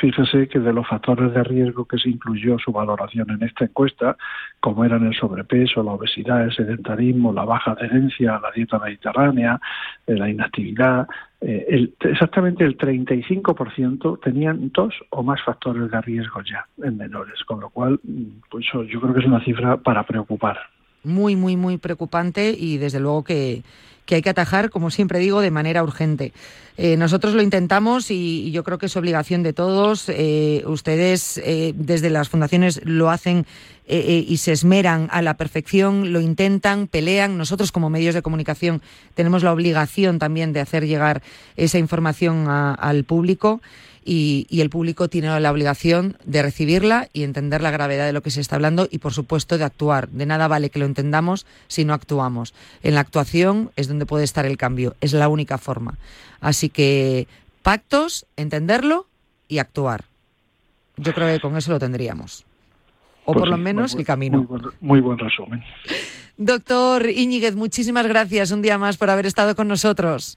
Fíjese, que de los factores de riesgo que se incluyó su valoración en esta encuesta, como eran el sobrepeso, la obesidad, el sedentarismo, la baja adherencia a la dieta mediterránea, eh, la inactividad, eh, exactamente el 35% tenían dos o más factores de riesgo ya en menores, con lo cual mm, pues yo creo que es una cifra para preocupar. Muy, muy, muy preocupante y desde luego que que hay que atajar, como siempre digo, de manera urgente. Eh, nosotros lo intentamos y, yo creo que es obligación de todos. Eh, ustedes eh, desde las fundaciones lo hacen y se esmeran a la perfección, lo intentan, pelean. Nosotros como medios de comunicación tenemos la obligación también de hacer llegar esa información al público y, el público tiene la obligación de recibirla y entender la gravedad de lo que se está hablando y, por supuesto, de actuar. De nada vale que lo entendamos si no actuamos. En la actuación es donde puede estar el cambio, es la única forma. Así que pactos, entenderlo y actuar. Yo creo que con eso lo tendríamos. O pues por lo menos el camino. Muy buen, muy buen resumen. Doctor Íñiguez, muchísimas gracias un día más por haber estado con nosotros.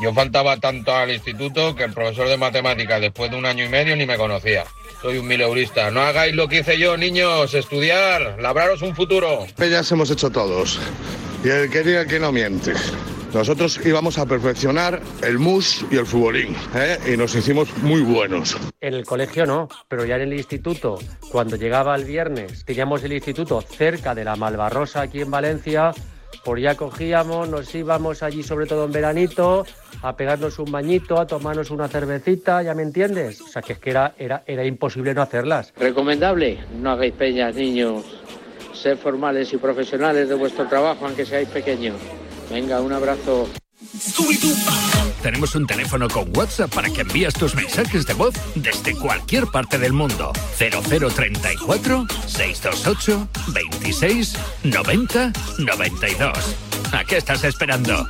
Yo faltaba tanto al instituto que el profesor de matemáticas después de un año y medio ni me conocía. Soy un mileurista. No hagáis lo que hice yo, niños. Estudiar, labraros un futuro. Peñas hemos hecho todos. Y el que diga que no miente. Nosotros íbamos a perfeccionar el mus y el futbolín, ¿eh? y nos hicimos muy buenos. En el colegio no, pero ya en el instituto, cuando llegaba el viernes, teníamos el instituto cerca de la Malvarrosa aquí en Valencia, por ya cogíamos, nos íbamos allí sobre todo en veranito, a pegarnos un bañito, a tomarnos una cervecita, ¿ya me entiendes? O sea que es que era, era, era imposible no hacerlas. Recomendable, no hagáis peñas, niños. Ser formales y profesionales de vuestro trabajo, aunque seáis pequeños. Venga, un abrazo. Tenemos un teléfono con WhatsApp para que envíes tus mensajes de voz desde cualquier parte del mundo. 0034 628 26 90 92. ¿A qué estás esperando?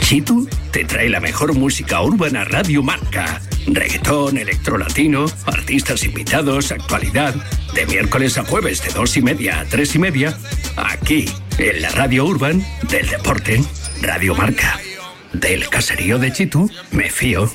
Chitu te trae la mejor música urbana Radio Marca. Reggaetón, electrolatino, artistas invitados, actualidad. De miércoles a jueves de dos y media a tres y media. Aquí, en la Radio Urban del Deporte. Radio Marca. Del caserío de Chitu, me fío.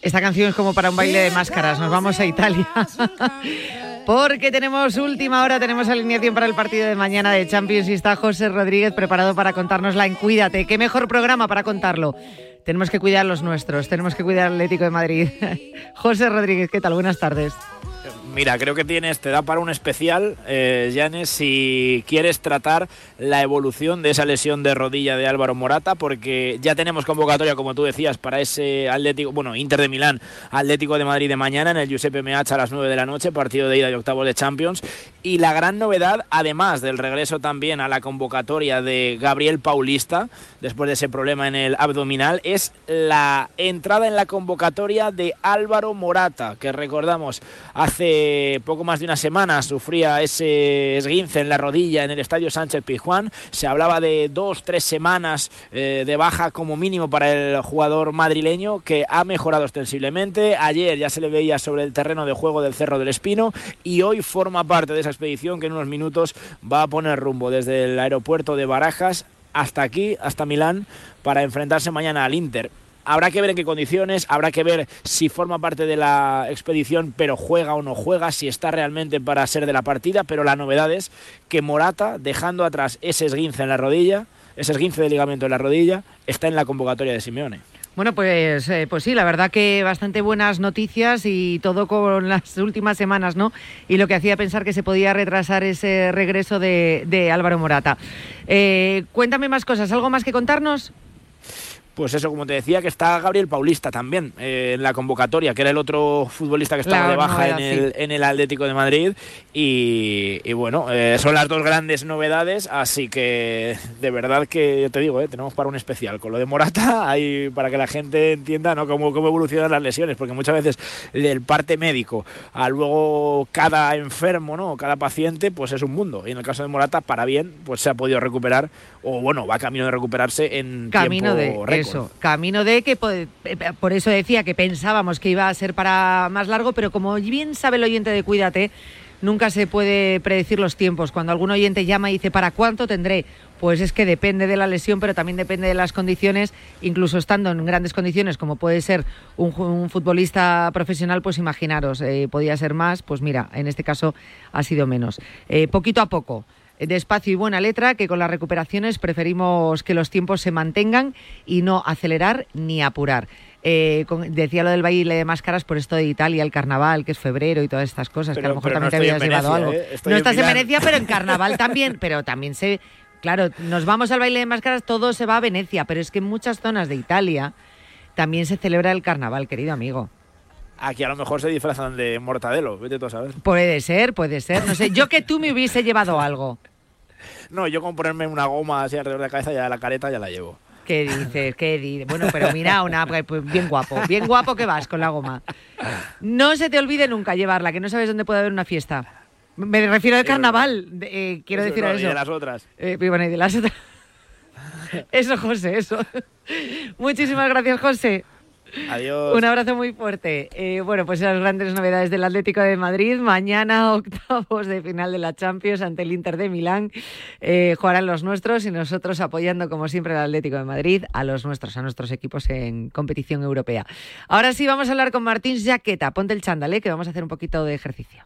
Esta canción es como para un baile de máscaras. Nos vamos a Italia. (laughs) Porque tenemos última hora, tenemos alineación para el partido de mañana de Champions y está José Rodríguez preparado para contárnosla en Cuídate. ¿Qué mejor programa para contarlo? Tenemos que cuidar los nuestros, tenemos que cuidar al Atlético de Madrid. (laughs) José Rodríguez, ¿qué tal? Buenas tardes. Mira, creo que tienes, te da para un especial, eh, Janes, si quieres tratar la evolución de esa lesión de rodilla de Álvaro Morata, porque ya tenemos convocatoria, como tú decías, para ese Atlético, bueno, Inter de Milán, Atlético de Madrid de mañana en el Giuseppe Meazza a las 9 de la noche, partido de ida de octavos de Champions. Y la gran novedad, además del regreso también a la convocatoria de Gabriel Paulista, después de ese problema en el abdominal, es la entrada en la convocatoria de Álvaro Morata, que recordamos hace poco más de una semana sufría ese esguince en la rodilla en el estadio Sánchez Pizjuán. Se hablaba de dos, tres semanas eh, de baja como mínimo para el jugador madrileño que ha mejorado ostensiblemente. Ayer ya se le veía sobre el terreno de juego del Cerro del Espino y hoy forma parte de esa expedición que en unos minutos va a poner rumbo desde el aeropuerto de Barajas hasta aquí, hasta Milán, para enfrentarse mañana al Inter. Habrá que ver en qué condiciones, habrá que ver si forma parte de la expedición, pero juega o no juega, si está realmente para ser de la partida. Pero la novedad es que Morata, dejando atrás ese esguince en la rodilla, ese esguince de ligamento en la rodilla, está en la convocatoria de Simeone. Bueno, pues, eh, pues sí, la verdad que bastante buenas noticias y todo con (laughs) las últimas semanas, ¿no? Y lo que hacía pensar que se podía retrasar ese regreso de, Álvaro Morata. Eh, cuéntame más cosas, ¿algo más que contarnos? Pues eso, como te decía, que está Gabriel Paulista también eh, en la convocatoria, que era el otro futbolista que estaba de baja en, el, en, el, Atlético de Madrid. Y, bueno, eh, son las dos grandes novedades, así que de verdad que yo te digo, eh, tenemos para un especial. Con lo de Morata, (laughs) hay para que la gente entienda ¿no? cómo, cómo evolucionan las lesiones, porque muchas veces del parte médico a luego cada enfermo, ¿no? cada paciente, pues es un mundo. Y en el caso de Morata, para bien, pues se ha podido recuperar, o bueno, va camino de recuperarse en camino tiempo de camino de que eh, por eso decía que pensábamos que iba a ser para más largo, pero como bien sabe el oyente de Cuídate, nunca se puede predecir los tiempos. Cuando algún oyente llama y dice, ¿para cuánto tendré? Pues es que depende de la lesión, pero también depende de las condiciones, incluso estando en grandes condiciones, como puede ser un, futbolista profesional, pues imaginaros, eh, podía ser más, pues mira, en este caso ha sido menos. Eh, poquito a poco despacio y buena letra, que con las recuperaciones preferimos que los tiempos se mantengan y no acelerar ni apurar. Eh, decía lo del baile de máscaras por esto de Italia, el carnaval, que es febrero y todas estas cosas, que a lo mejor también te habías llevado algo. ¿eh? No estás en, Venecia, pero en (laughs) carnaval también, pero también se... Claro, nos vamos al baile de máscaras, todo se va a Venecia, pero es que en muchas zonas de Italia también se celebra el carnaval, querido amigo. Aquí a lo mejor se disfrazan de mortadelo, vete tú a saber. Puede ser, puede ser. No sé, yo que tú me hubiese llevado algo. No, yo con ponerme una goma así alrededor de la cabeza, ya la careta ya la llevo. ¿Qué dices? ¿Qué dices? Bueno, pero mira, una, pues, pues bien guapo, bien guapo que vas con la goma. No se te olvide nunca llevarla, que no sabes dónde puede haber una fiesta. Me refiero al carnaval, eh, quiero decir a eso. Y de las otras. Eh, bueno, y de las otras. (laughs) Eso, José, eso. Muchísimas gracias, José. Adiós. Un abrazo muy fuerte. Eh, bueno, pues las grandes novedades del Atlético de Madrid. Mañana (laughs) octavos de final de la Champions ante el Inter de Milán. Eh, jugarán los nuestros y nosotros apoyando como siempre al Atlético de Madrid, a los nuestros, a nuestros equipos en competición europea. Ahora sí vamos a hablar con Martín Jaqueta. Ponte el chándal, eh, que vamos a hacer un poquito de ejercicio.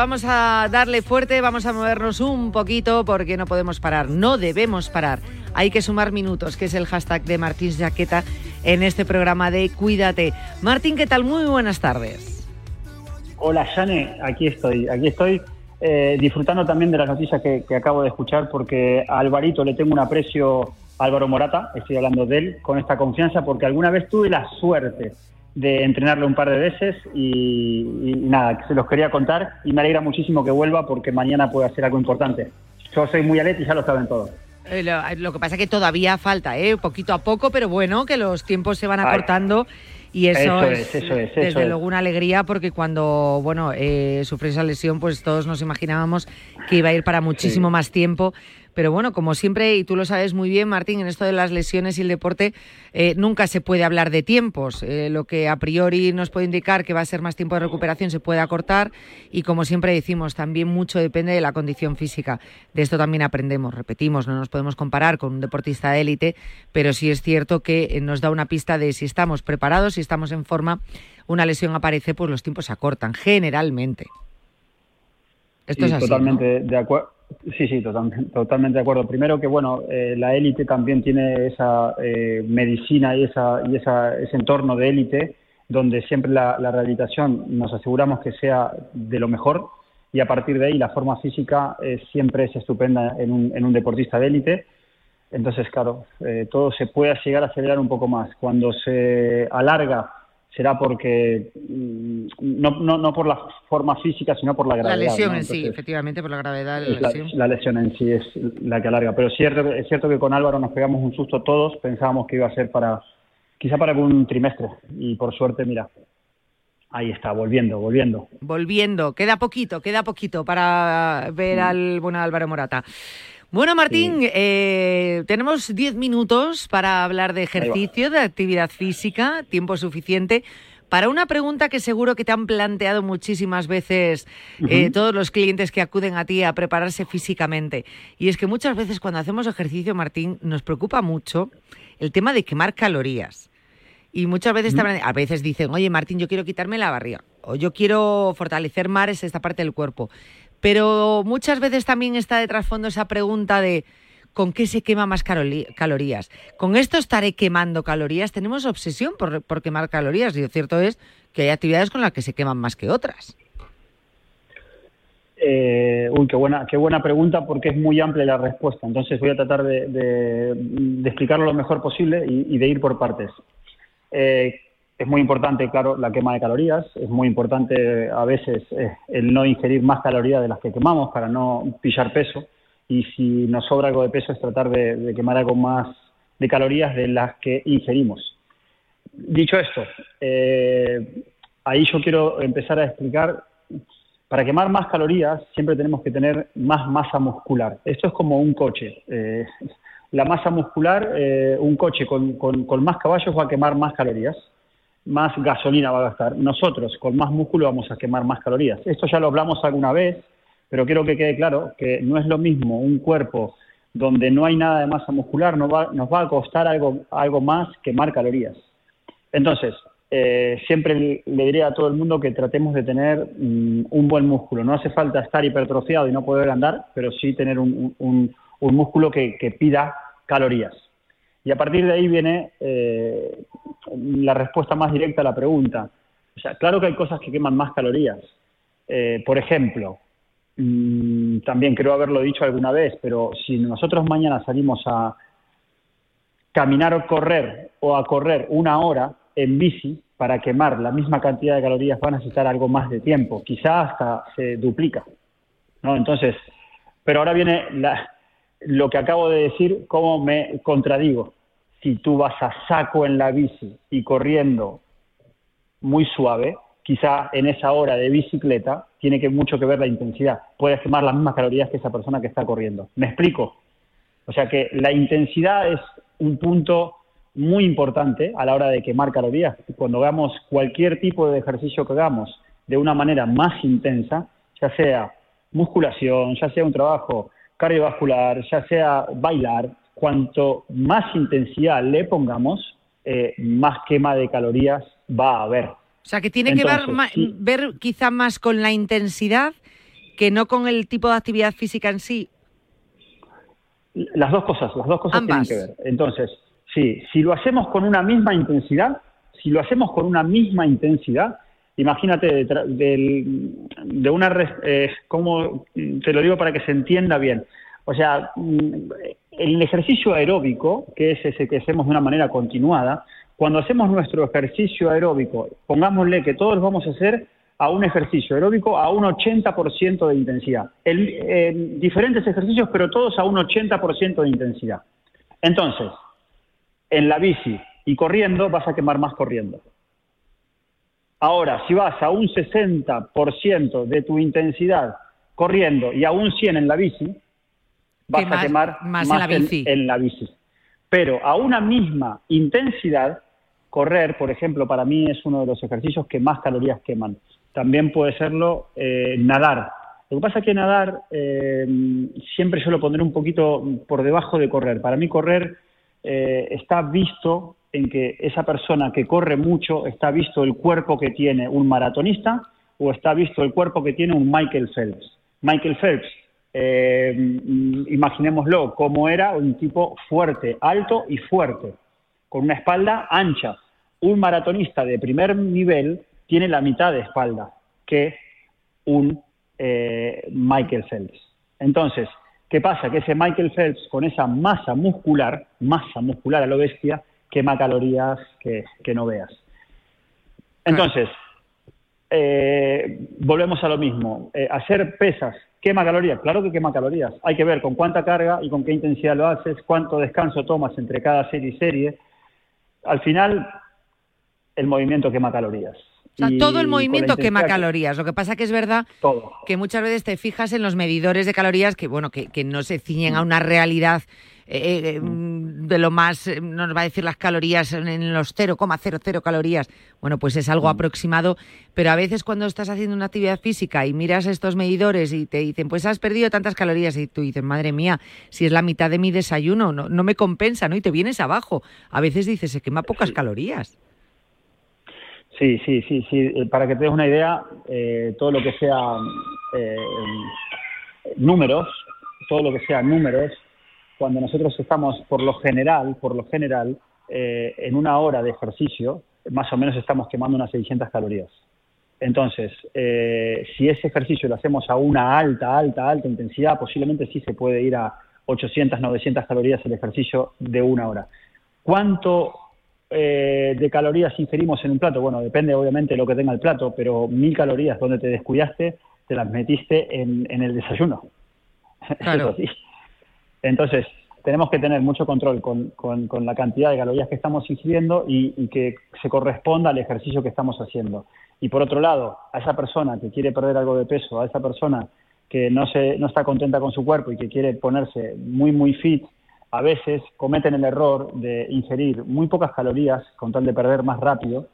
Vamos a darle fuerte, vamos a movernos un poquito porque no podemos parar, no debemos parar. Hay que sumar minutos, que es el hashtag de Martín Jaqueta en este programa de Cuídate. Martín, ¿qué tal? Muy buenas tardes. Hola, Shane, aquí estoy, aquí estoy eh, disfrutando también de las noticias que, que, acabo de escuchar porque a Alvarito le tengo un aprecio, Álvaro Morata, estoy hablando de él, con esta confianza porque alguna vez tuve la suerte de entrenarlo un par de veces y, y, nada, se los quería contar y me alegra muchísimo que vuelva porque mañana puede hacer algo importante. Yo soy muy alet y ya lo saben todos. Eh, lo, lo, que pasa es que todavía falta, ¿eh? poquito a poco, pero bueno, que los tiempos se van acortando. Y eso, eso es, es, eso es, eso desde es. luego una alegría porque cuando bueno eh, sufrió esa lesión pues todos nos imaginábamos que iba a ir para muchísimo sí. más tiempo pero bueno, como siempre, y tú lo sabes muy bien, Martín, en esto de las lesiones y el deporte, eh, nunca se puede hablar de tiempos. Eh, lo que a priori nos puede indicar que va a ser más tiempo de recuperación se puede acortar y como siempre decimos, también mucho depende de la condición física. De esto también aprendemos, repetimos, no nos podemos comparar con un deportista de élite, pero sí es cierto que eh, nos da una pista de si estamos preparados, si estamos en forma, una lesión aparece, pues los tiempos se acortan, generalmente. Esto sí, es así, totalmente ¿no? de acuerdo. Sí, sí, totalmente, totalmente de acuerdo. Primero que bueno, eh, la élite también tiene esa eh, medicina y esa y esa, ese entorno de élite donde siempre la, la, rehabilitación nos aseguramos que sea de lo mejor y a partir de ahí la forma física eh, siempre es estupenda en un, en un deportista de élite. Entonces, claro, eh, todo se puede llegar a acelerar un poco más. Cuando se alarga será porque mm, no, no, no por la forma física, sino por la gravedad. La lesión ¿no? en sí, efectivamente, por la gravedad de la, la lesión. La, lesión en sí es la que alarga. Pero cierto, es cierto que con Álvaro nos pegamos un susto todos, pensábamos que iba a ser para, quizá para algún trimestre. Y por suerte, mira, ahí está, volviendo, volviendo. Volviendo, queda poquito, queda poquito para ver al bueno Álvaro Morata. Bueno, Martín, Sí. eh, tenemos 10 minutos para hablar de ejercicio, de actividad física, tiempo suficiente. Para una pregunta que seguro que te han planteado muchísimas veces eh, todos los clientes que acuden a ti a prepararse físicamente. Y es que muchas veces cuando hacemos ejercicio, Martín, nos preocupa mucho el tema de quemar calorías. Y muchas veces, también- a veces dicen, oye Martín, yo quiero quitarme la barriga o yo quiero fortalecer más esta parte del cuerpo. Pero muchas veces también está de trasfondo esa pregunta de ¿con qué se quema más calorías? ¿Con esto estaré quemando calorías? Tenemos obsesión por, quemar calorías y lo cierto es que hay actividades con las que se queman más que otras. Eh, uy, qué buena, qué buena pregunta porque es muy amplia la respuesta. Entonces voy a tratar de, explicarlo lo mejor posible y, y de ir por partes. Eh, es muy importante, claro, la quema de calorías. Es muy importante a veces eh, el no ingerir más calorías de las que quemamos para no pillar peso. Y si nos sobra algo de peso es tratar de, quemar algo más de calorías de las que ingerimos. Dicho esto, eh, ahí yo quiero empezar a explicar para quemar más calorías siempre tenemos que tener más masa muscular. Esto es como un coche. Eh, la masa muscular, un coche con, con- con más caballos va a quemar más calorías, más gasolina va a gastar. Nosotros con más músculo vamos a quemar más calorías. Esto ya lo hablamos alguna vez, pero quiero que quede claro que no es lo mismo un cuerpo donde no hay nada de masa muscular, no va- nos va a costar algo, algo más quemar calorías. Entonces, eh, siempre le diría a todo el mundo que tratemos de tener mm, un buen músculo. No hace falta estar hipertrofiado y no poder andar, pero sí tener un, un- un músculo que pida calorías. Y a partir de ahí viene eh, la respuesta más directa a la pregunta. O sea, claro que hay cosas que queman más calorías. Eh, por ejemplo, mm, también creo haberlo dicho alguna vez, pero si nosotros mañana salimos a caminar o correr o a correr una hora en bici para quemar la misma cantidad de calorías va a necesitar algo más de tiempo, quizás hasta se duplica. ¿no? Entonces, pero ahora viene lo que acabo de decir, cómo me contradigo. Si tú vas a saco en la bici y corriendo muy suave, quizá en esa hora de bicicleta tiene que mucho que ver la intensidad. Puedes quemar las mismas calorías que esa persona que está corriendo. ¿Me explico? O sea que la intensidad es un punto muy importante a la hora de quemar calorías. Cuando hagamos cualquier tipo de ejercicio que hagamos de una manera más intensa, ya sea musculación, ya sea un trabajo cardiovascular, ya sea bailar, cuanto más intensidad le pongamos, eh, más quema de calorías va a haber. O sea, que tiene que ver, ver quizá más con la intensidad que no con el tipo de actividad física en sí. Las dos cosas, las dos cosas tienen que ver. Entonces, sí, si lo hacemos con una misma intensidad, si lo hacemos con una misma intensidad, imagínate de, una, eh, ¿cómo te lo digo para que se entienda bien? O sea, mm, el ejercicio aeróbico, que es ese que hacemos de una manera continuada, cuando hacemos nuestro ejercicio aeróbico, pongámosle que todos vamos a hacer a un ejercicio aeróbico a un 80% de intensidad. Diferentes ejercicios, pero todos a un 80% de intensidad. Entonces, en la bici y corriendo vas a quemar más corriendo. Ahora, si vas a un 60% de tu intensidad corriendo y a un 100 en la bici, vas a quemar más, en, la bici. en la bici. Pero a una misma intensidad correr, por ejemplo, para mí es uno de los ejercicios que más calorías queman. También puede serlo eh, nadar. Lo que pasa es que nadar eh, siempre yo lo pondré un poquito por debajo de correr. Para mí correr eh, está visto en que esa persona que corre mucho está visto el cuerpo que tiene un maratonista o está visto el cuerpo que tiene un Michael Phelps. Michael Phelps, imaginémoslo, como era un tipo fuerte, alto y fuerte con una espalda ancha. Un maratonista de primer nivel tiene la mitad de espalda que un eh, Michael Phelps. Entonces, ¿qué pasa? Que ese Michael Phelps con esa masa muscular, masa muscular a lo bestia, quema calorías que, no veas. Entonces, eh, volvemos a lo mismo. Eh, hacer pesas quema calorías, claro que quema calorías. Hay que ver con cuánta carga y con qué intensidad lo haces, cuánto descanso tomas entre cada serie y serie al final el movimiento quema calorías. O sea, todo el movimiento quema calorías. Lo que pasa que es verdad que muchas veces te fijas en los medidores de calorías que, bueno, que, que no se ciñen a una realidad eh, eh, mm, de lo más, eh, nos va a decir las calorías en los 0,00 calorías. Bueno, pues es algo mm. aproximado, pero a veces cuando estás haciendo una actividad física y miras estos medidores y te dicen, pues has perdido tantas calorías y tú dices, madre mía, si es la mitad de mi desayuno, no, no me compensa, ¿no? Y te vienes abajo. A veces dices, se quema pocas calorías. Sí, sí, sí, sí. Para que te des una idea, todo lo que sea números, todo lo que sea números, cuando nosotros estamos, por lo general, por lo general, eh, en una hora de ejercicio, más o menos estamos quemando unas 600 calorías. Entonces, eh, si ese ejercicio lo hacemos a una alta, alta, alta intensidad, posiblemente sí se puede ir a 800, 900 calorías el ejercicio de una hora. ¿Cuánto eh, de calorías ingerimos en un plato? Bueno, depende obviamente de lo que tenga el plato, pero mil calorías donde te descuidaste, te las metiste en, el desayuno. (laughs) Claro. Entonces, tenemos que tener mucho control con, la cantidad de calorías que estamos ingiriendo y, que se corresponda al ejercicio que estamos haciendo. Y por otro lado, a esa persona que quiere perder algo de peso, a esa persona que no, se, no está contenta con su cuerpo y que quiere ponerse muy, muy fit, a veces cometen el error de ingerir muy pocas calorías con tal de perder más rápido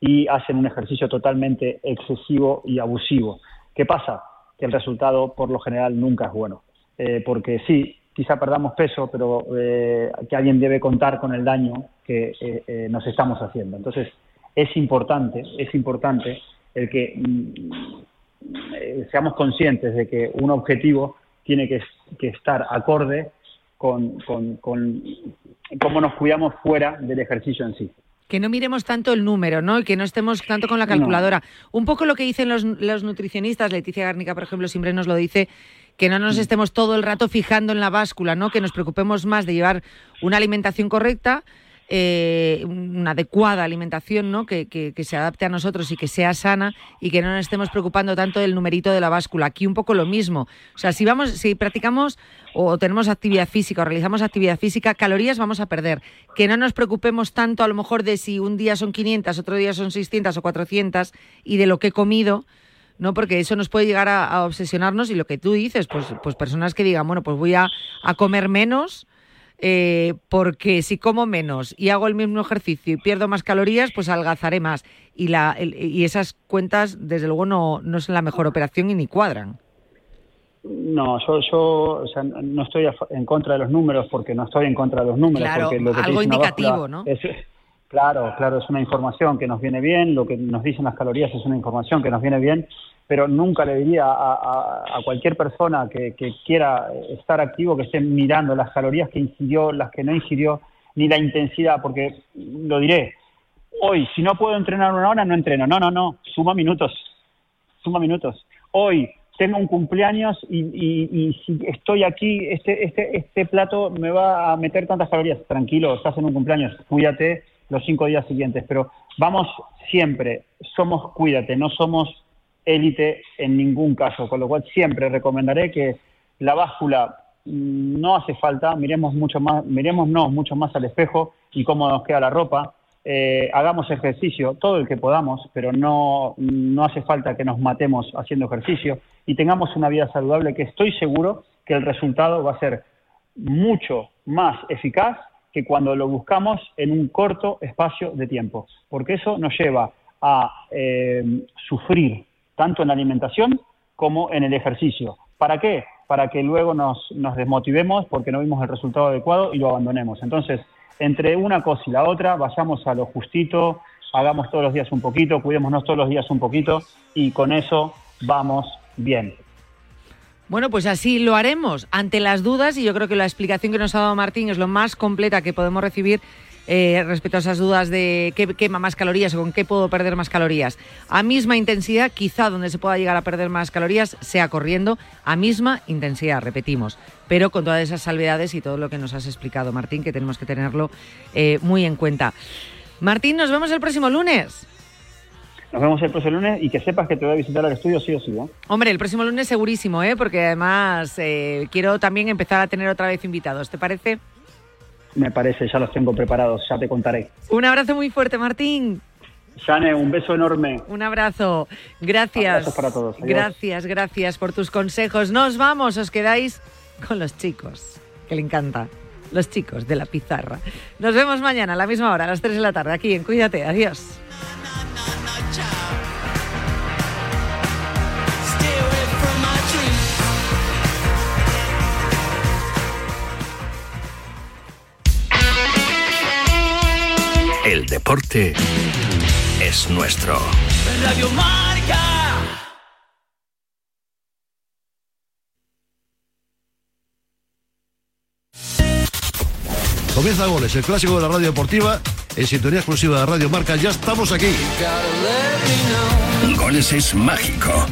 y hacen un ejercicio totalmente excesivo y abusivo. ¿Qué pasa? Que el resultado por lo general nunca es bueno. Eh, porque sí, quizá perdamos peso, pero eh, que alguien debe contar con el daño que eh, eh, nos estamos haciendo. Entonces, es importante, es importante el que mm, seamos conscientes de que un objetivo tiene que, estar acorde con, cómo nos cuidamos fuera del ejercicio en sí. Que no miremos tanto el número, ¿no? Y que no estemos tanto con la calculadora. Un poco lo que dicen los, los nutricionistas, Leticia Garnica, por ejemplo, siempre nos lo dice, que no nos estemos todo el rato fijando en la báscula, ¿no? Que nos preocupemos más de llevar una alimentación correcta, eh, una adecuada alimentación, ¿no? Que, que, se adapte a nosotros y que sea sana y que no nos estemos preocupando tanto del numerito de la báscula. Aquí un poco lo mismo. O sea, si vamos, si practicamos o tenemos actividad física o realizamos actividad física, calorías vamos a perder. Que no nos preocupemos tanto a lo mejor de si un día son 500, otro día son 600 o 400 y de lo que he comido, ¿no? Porque eso nos puede llegar a, a, obsesionarnos y lo que tú dices, pues, pues personas que digan, bueno, pues voy a, a comer menos eh, porque si como menos y hago el mismo ejercicio y pierdo más calorías, pues algazaré más. Y, la, el, y esas cuentas, desde luego, no, no son la mejor operación y ni cuadran. No, yo, yo o sea, no estoy en contra de los números porque no estoy en contra de los números. Claro, porque lo que algo indicativo, ¿no? Es, claro, claro, es una información que nos viene bien, lo que nos dicen las calorías es una información que nos viene bien, pero nunca le diría a, cualquier persona que, quiera estar activo que esté mirando las calorías que ingirió, las que no ingirió, ni la intensidad, porque lo diré, hoy si no puedo entrenar una hora, no entreno, no, no, no, suma minutos, suma minutos. Hoy tengo un cumpleaños y, y, y, si estoy aquí, este, este, este plato me va a meter tantas calorías. Tranquilo, estás en un cumpleaños, cuídate los cinco días siguientes, pero vamos siempre, somos cuídate, no somos élite en ningún caso, con lo cual siempre recomendaré que la báscula no hace falta, miremos mucho más, miremosnos mucho más al espejo y cómo nos queda la ropa, eh, hagamos ejercicio, todo el que podamos, pero no, no hace falta que nos matemos haciendo ejercicio y tengamos una vida saludable que estoy seguro que el resultado va a ser mucho más eficaz que cuando lo buscamos en un corto espacio de tiempo, porque eso nos lleva a eh, sufrir tanto en la alimentación como en el ejercicio. ¿Para qué? Para que luego nos, nos desmotivemos porque no vimos el resultado adecuado y lo abandonemos. Entonces, entre una cosa y la otra, vayamos a lo justito, hagamos todos los días un poquito, cuidémonos todos los días un poquito y con eso vamos bien. Bueno, pues así lo haremos ante las dudas y yo creo que la explicación que nos ha dado Martín es lo más completa que podemos recibir eh, respecto a esas dudas de qué quema más calorías o con qué puedo perder más calorías. A misma intensidad, quizá donde se pueda llegar a perder más calorías sea corriendo, a misma intensidad, repetimos, pero con todas esas salvedades y todo lo que nos has explicado, Martín, que tenemos que tenerlo eh, muy en cuenta. Martín, nos vemos el próximo lunes. Nos vemos el próximo lunes y que sepas que te voy a visitar al estudio sí o sí. ¿eh? Hombre, el próximo lunes segurísimo, ¿eh? porque además eh, quiero también empezar a tener otra vez invitados. ¿Te parece? Me parece, ya los tengo preparados, ya te contaré. Un abrazo muy fuerte, Martín. Shane, un beso enorme. Un abrazo. Gracias. Abrazos para todos. Adiós. Gracias, gracias por tus consejos. Nos vamos, os quedáis con los chicos, que le encanta. Los chicos de la pizarra. Nos vemos mañana a la misma hora, a las 3 de la tarde, aquí en Cuídate. Adiós. El deporte es nuestro. Radio Marca. Comienza Goles, el clásico de la radio deportiva, en sintonía exclusiva de Radio Marca. Ya estamos aquí. Goles es mágico.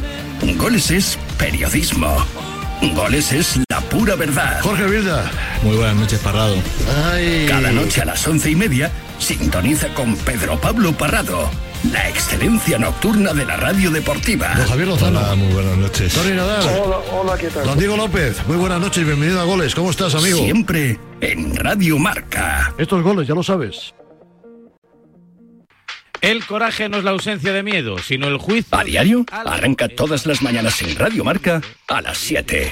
Goles es periodismo. Goles es la pura verdad. Jorge Vilda. Muy buenas noches, Parrado. Ay. Cada noche a las once y media sintoniza con Pedro Pablo Parrado. La excelencia nocturna de la radio deportiva. Don Javier Lozano. Hola, muy buenas noches. Tony Nadal. Hola, hola, ¿qué tal? Don Diego López. Muy buenas noches y bienvenido a Goles. ¿Cómo estás, amigo? Siempre en Radio Marca. Estos goles, ya lo sabes. El coraje no es la ausencia de miedo, sino el juicio. A diario, arranca todas las mañanas en Radio Marca a las 7.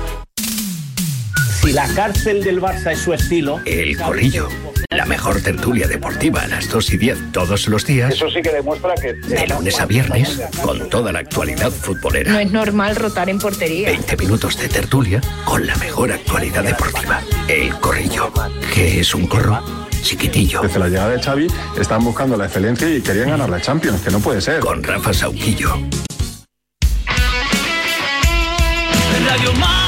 Si la cárcel del Barça es su estilo. El corrillo. La mejor tertulia deportiva a las 2 y 10 todos los días. Eso sí que demuestra que. De lunes a viernes, con toda la actualidad futbolera. No es normal rotar en portería. 20 minutos de tertulia con la mejor actualidad deportiva. El corrillo. que es un corro? chiquitillo. Desde la llegada de Xavi están buscando la excelencia y querían ganar la Champions, que no puede ser. Con Rafa Sauquillo. Mar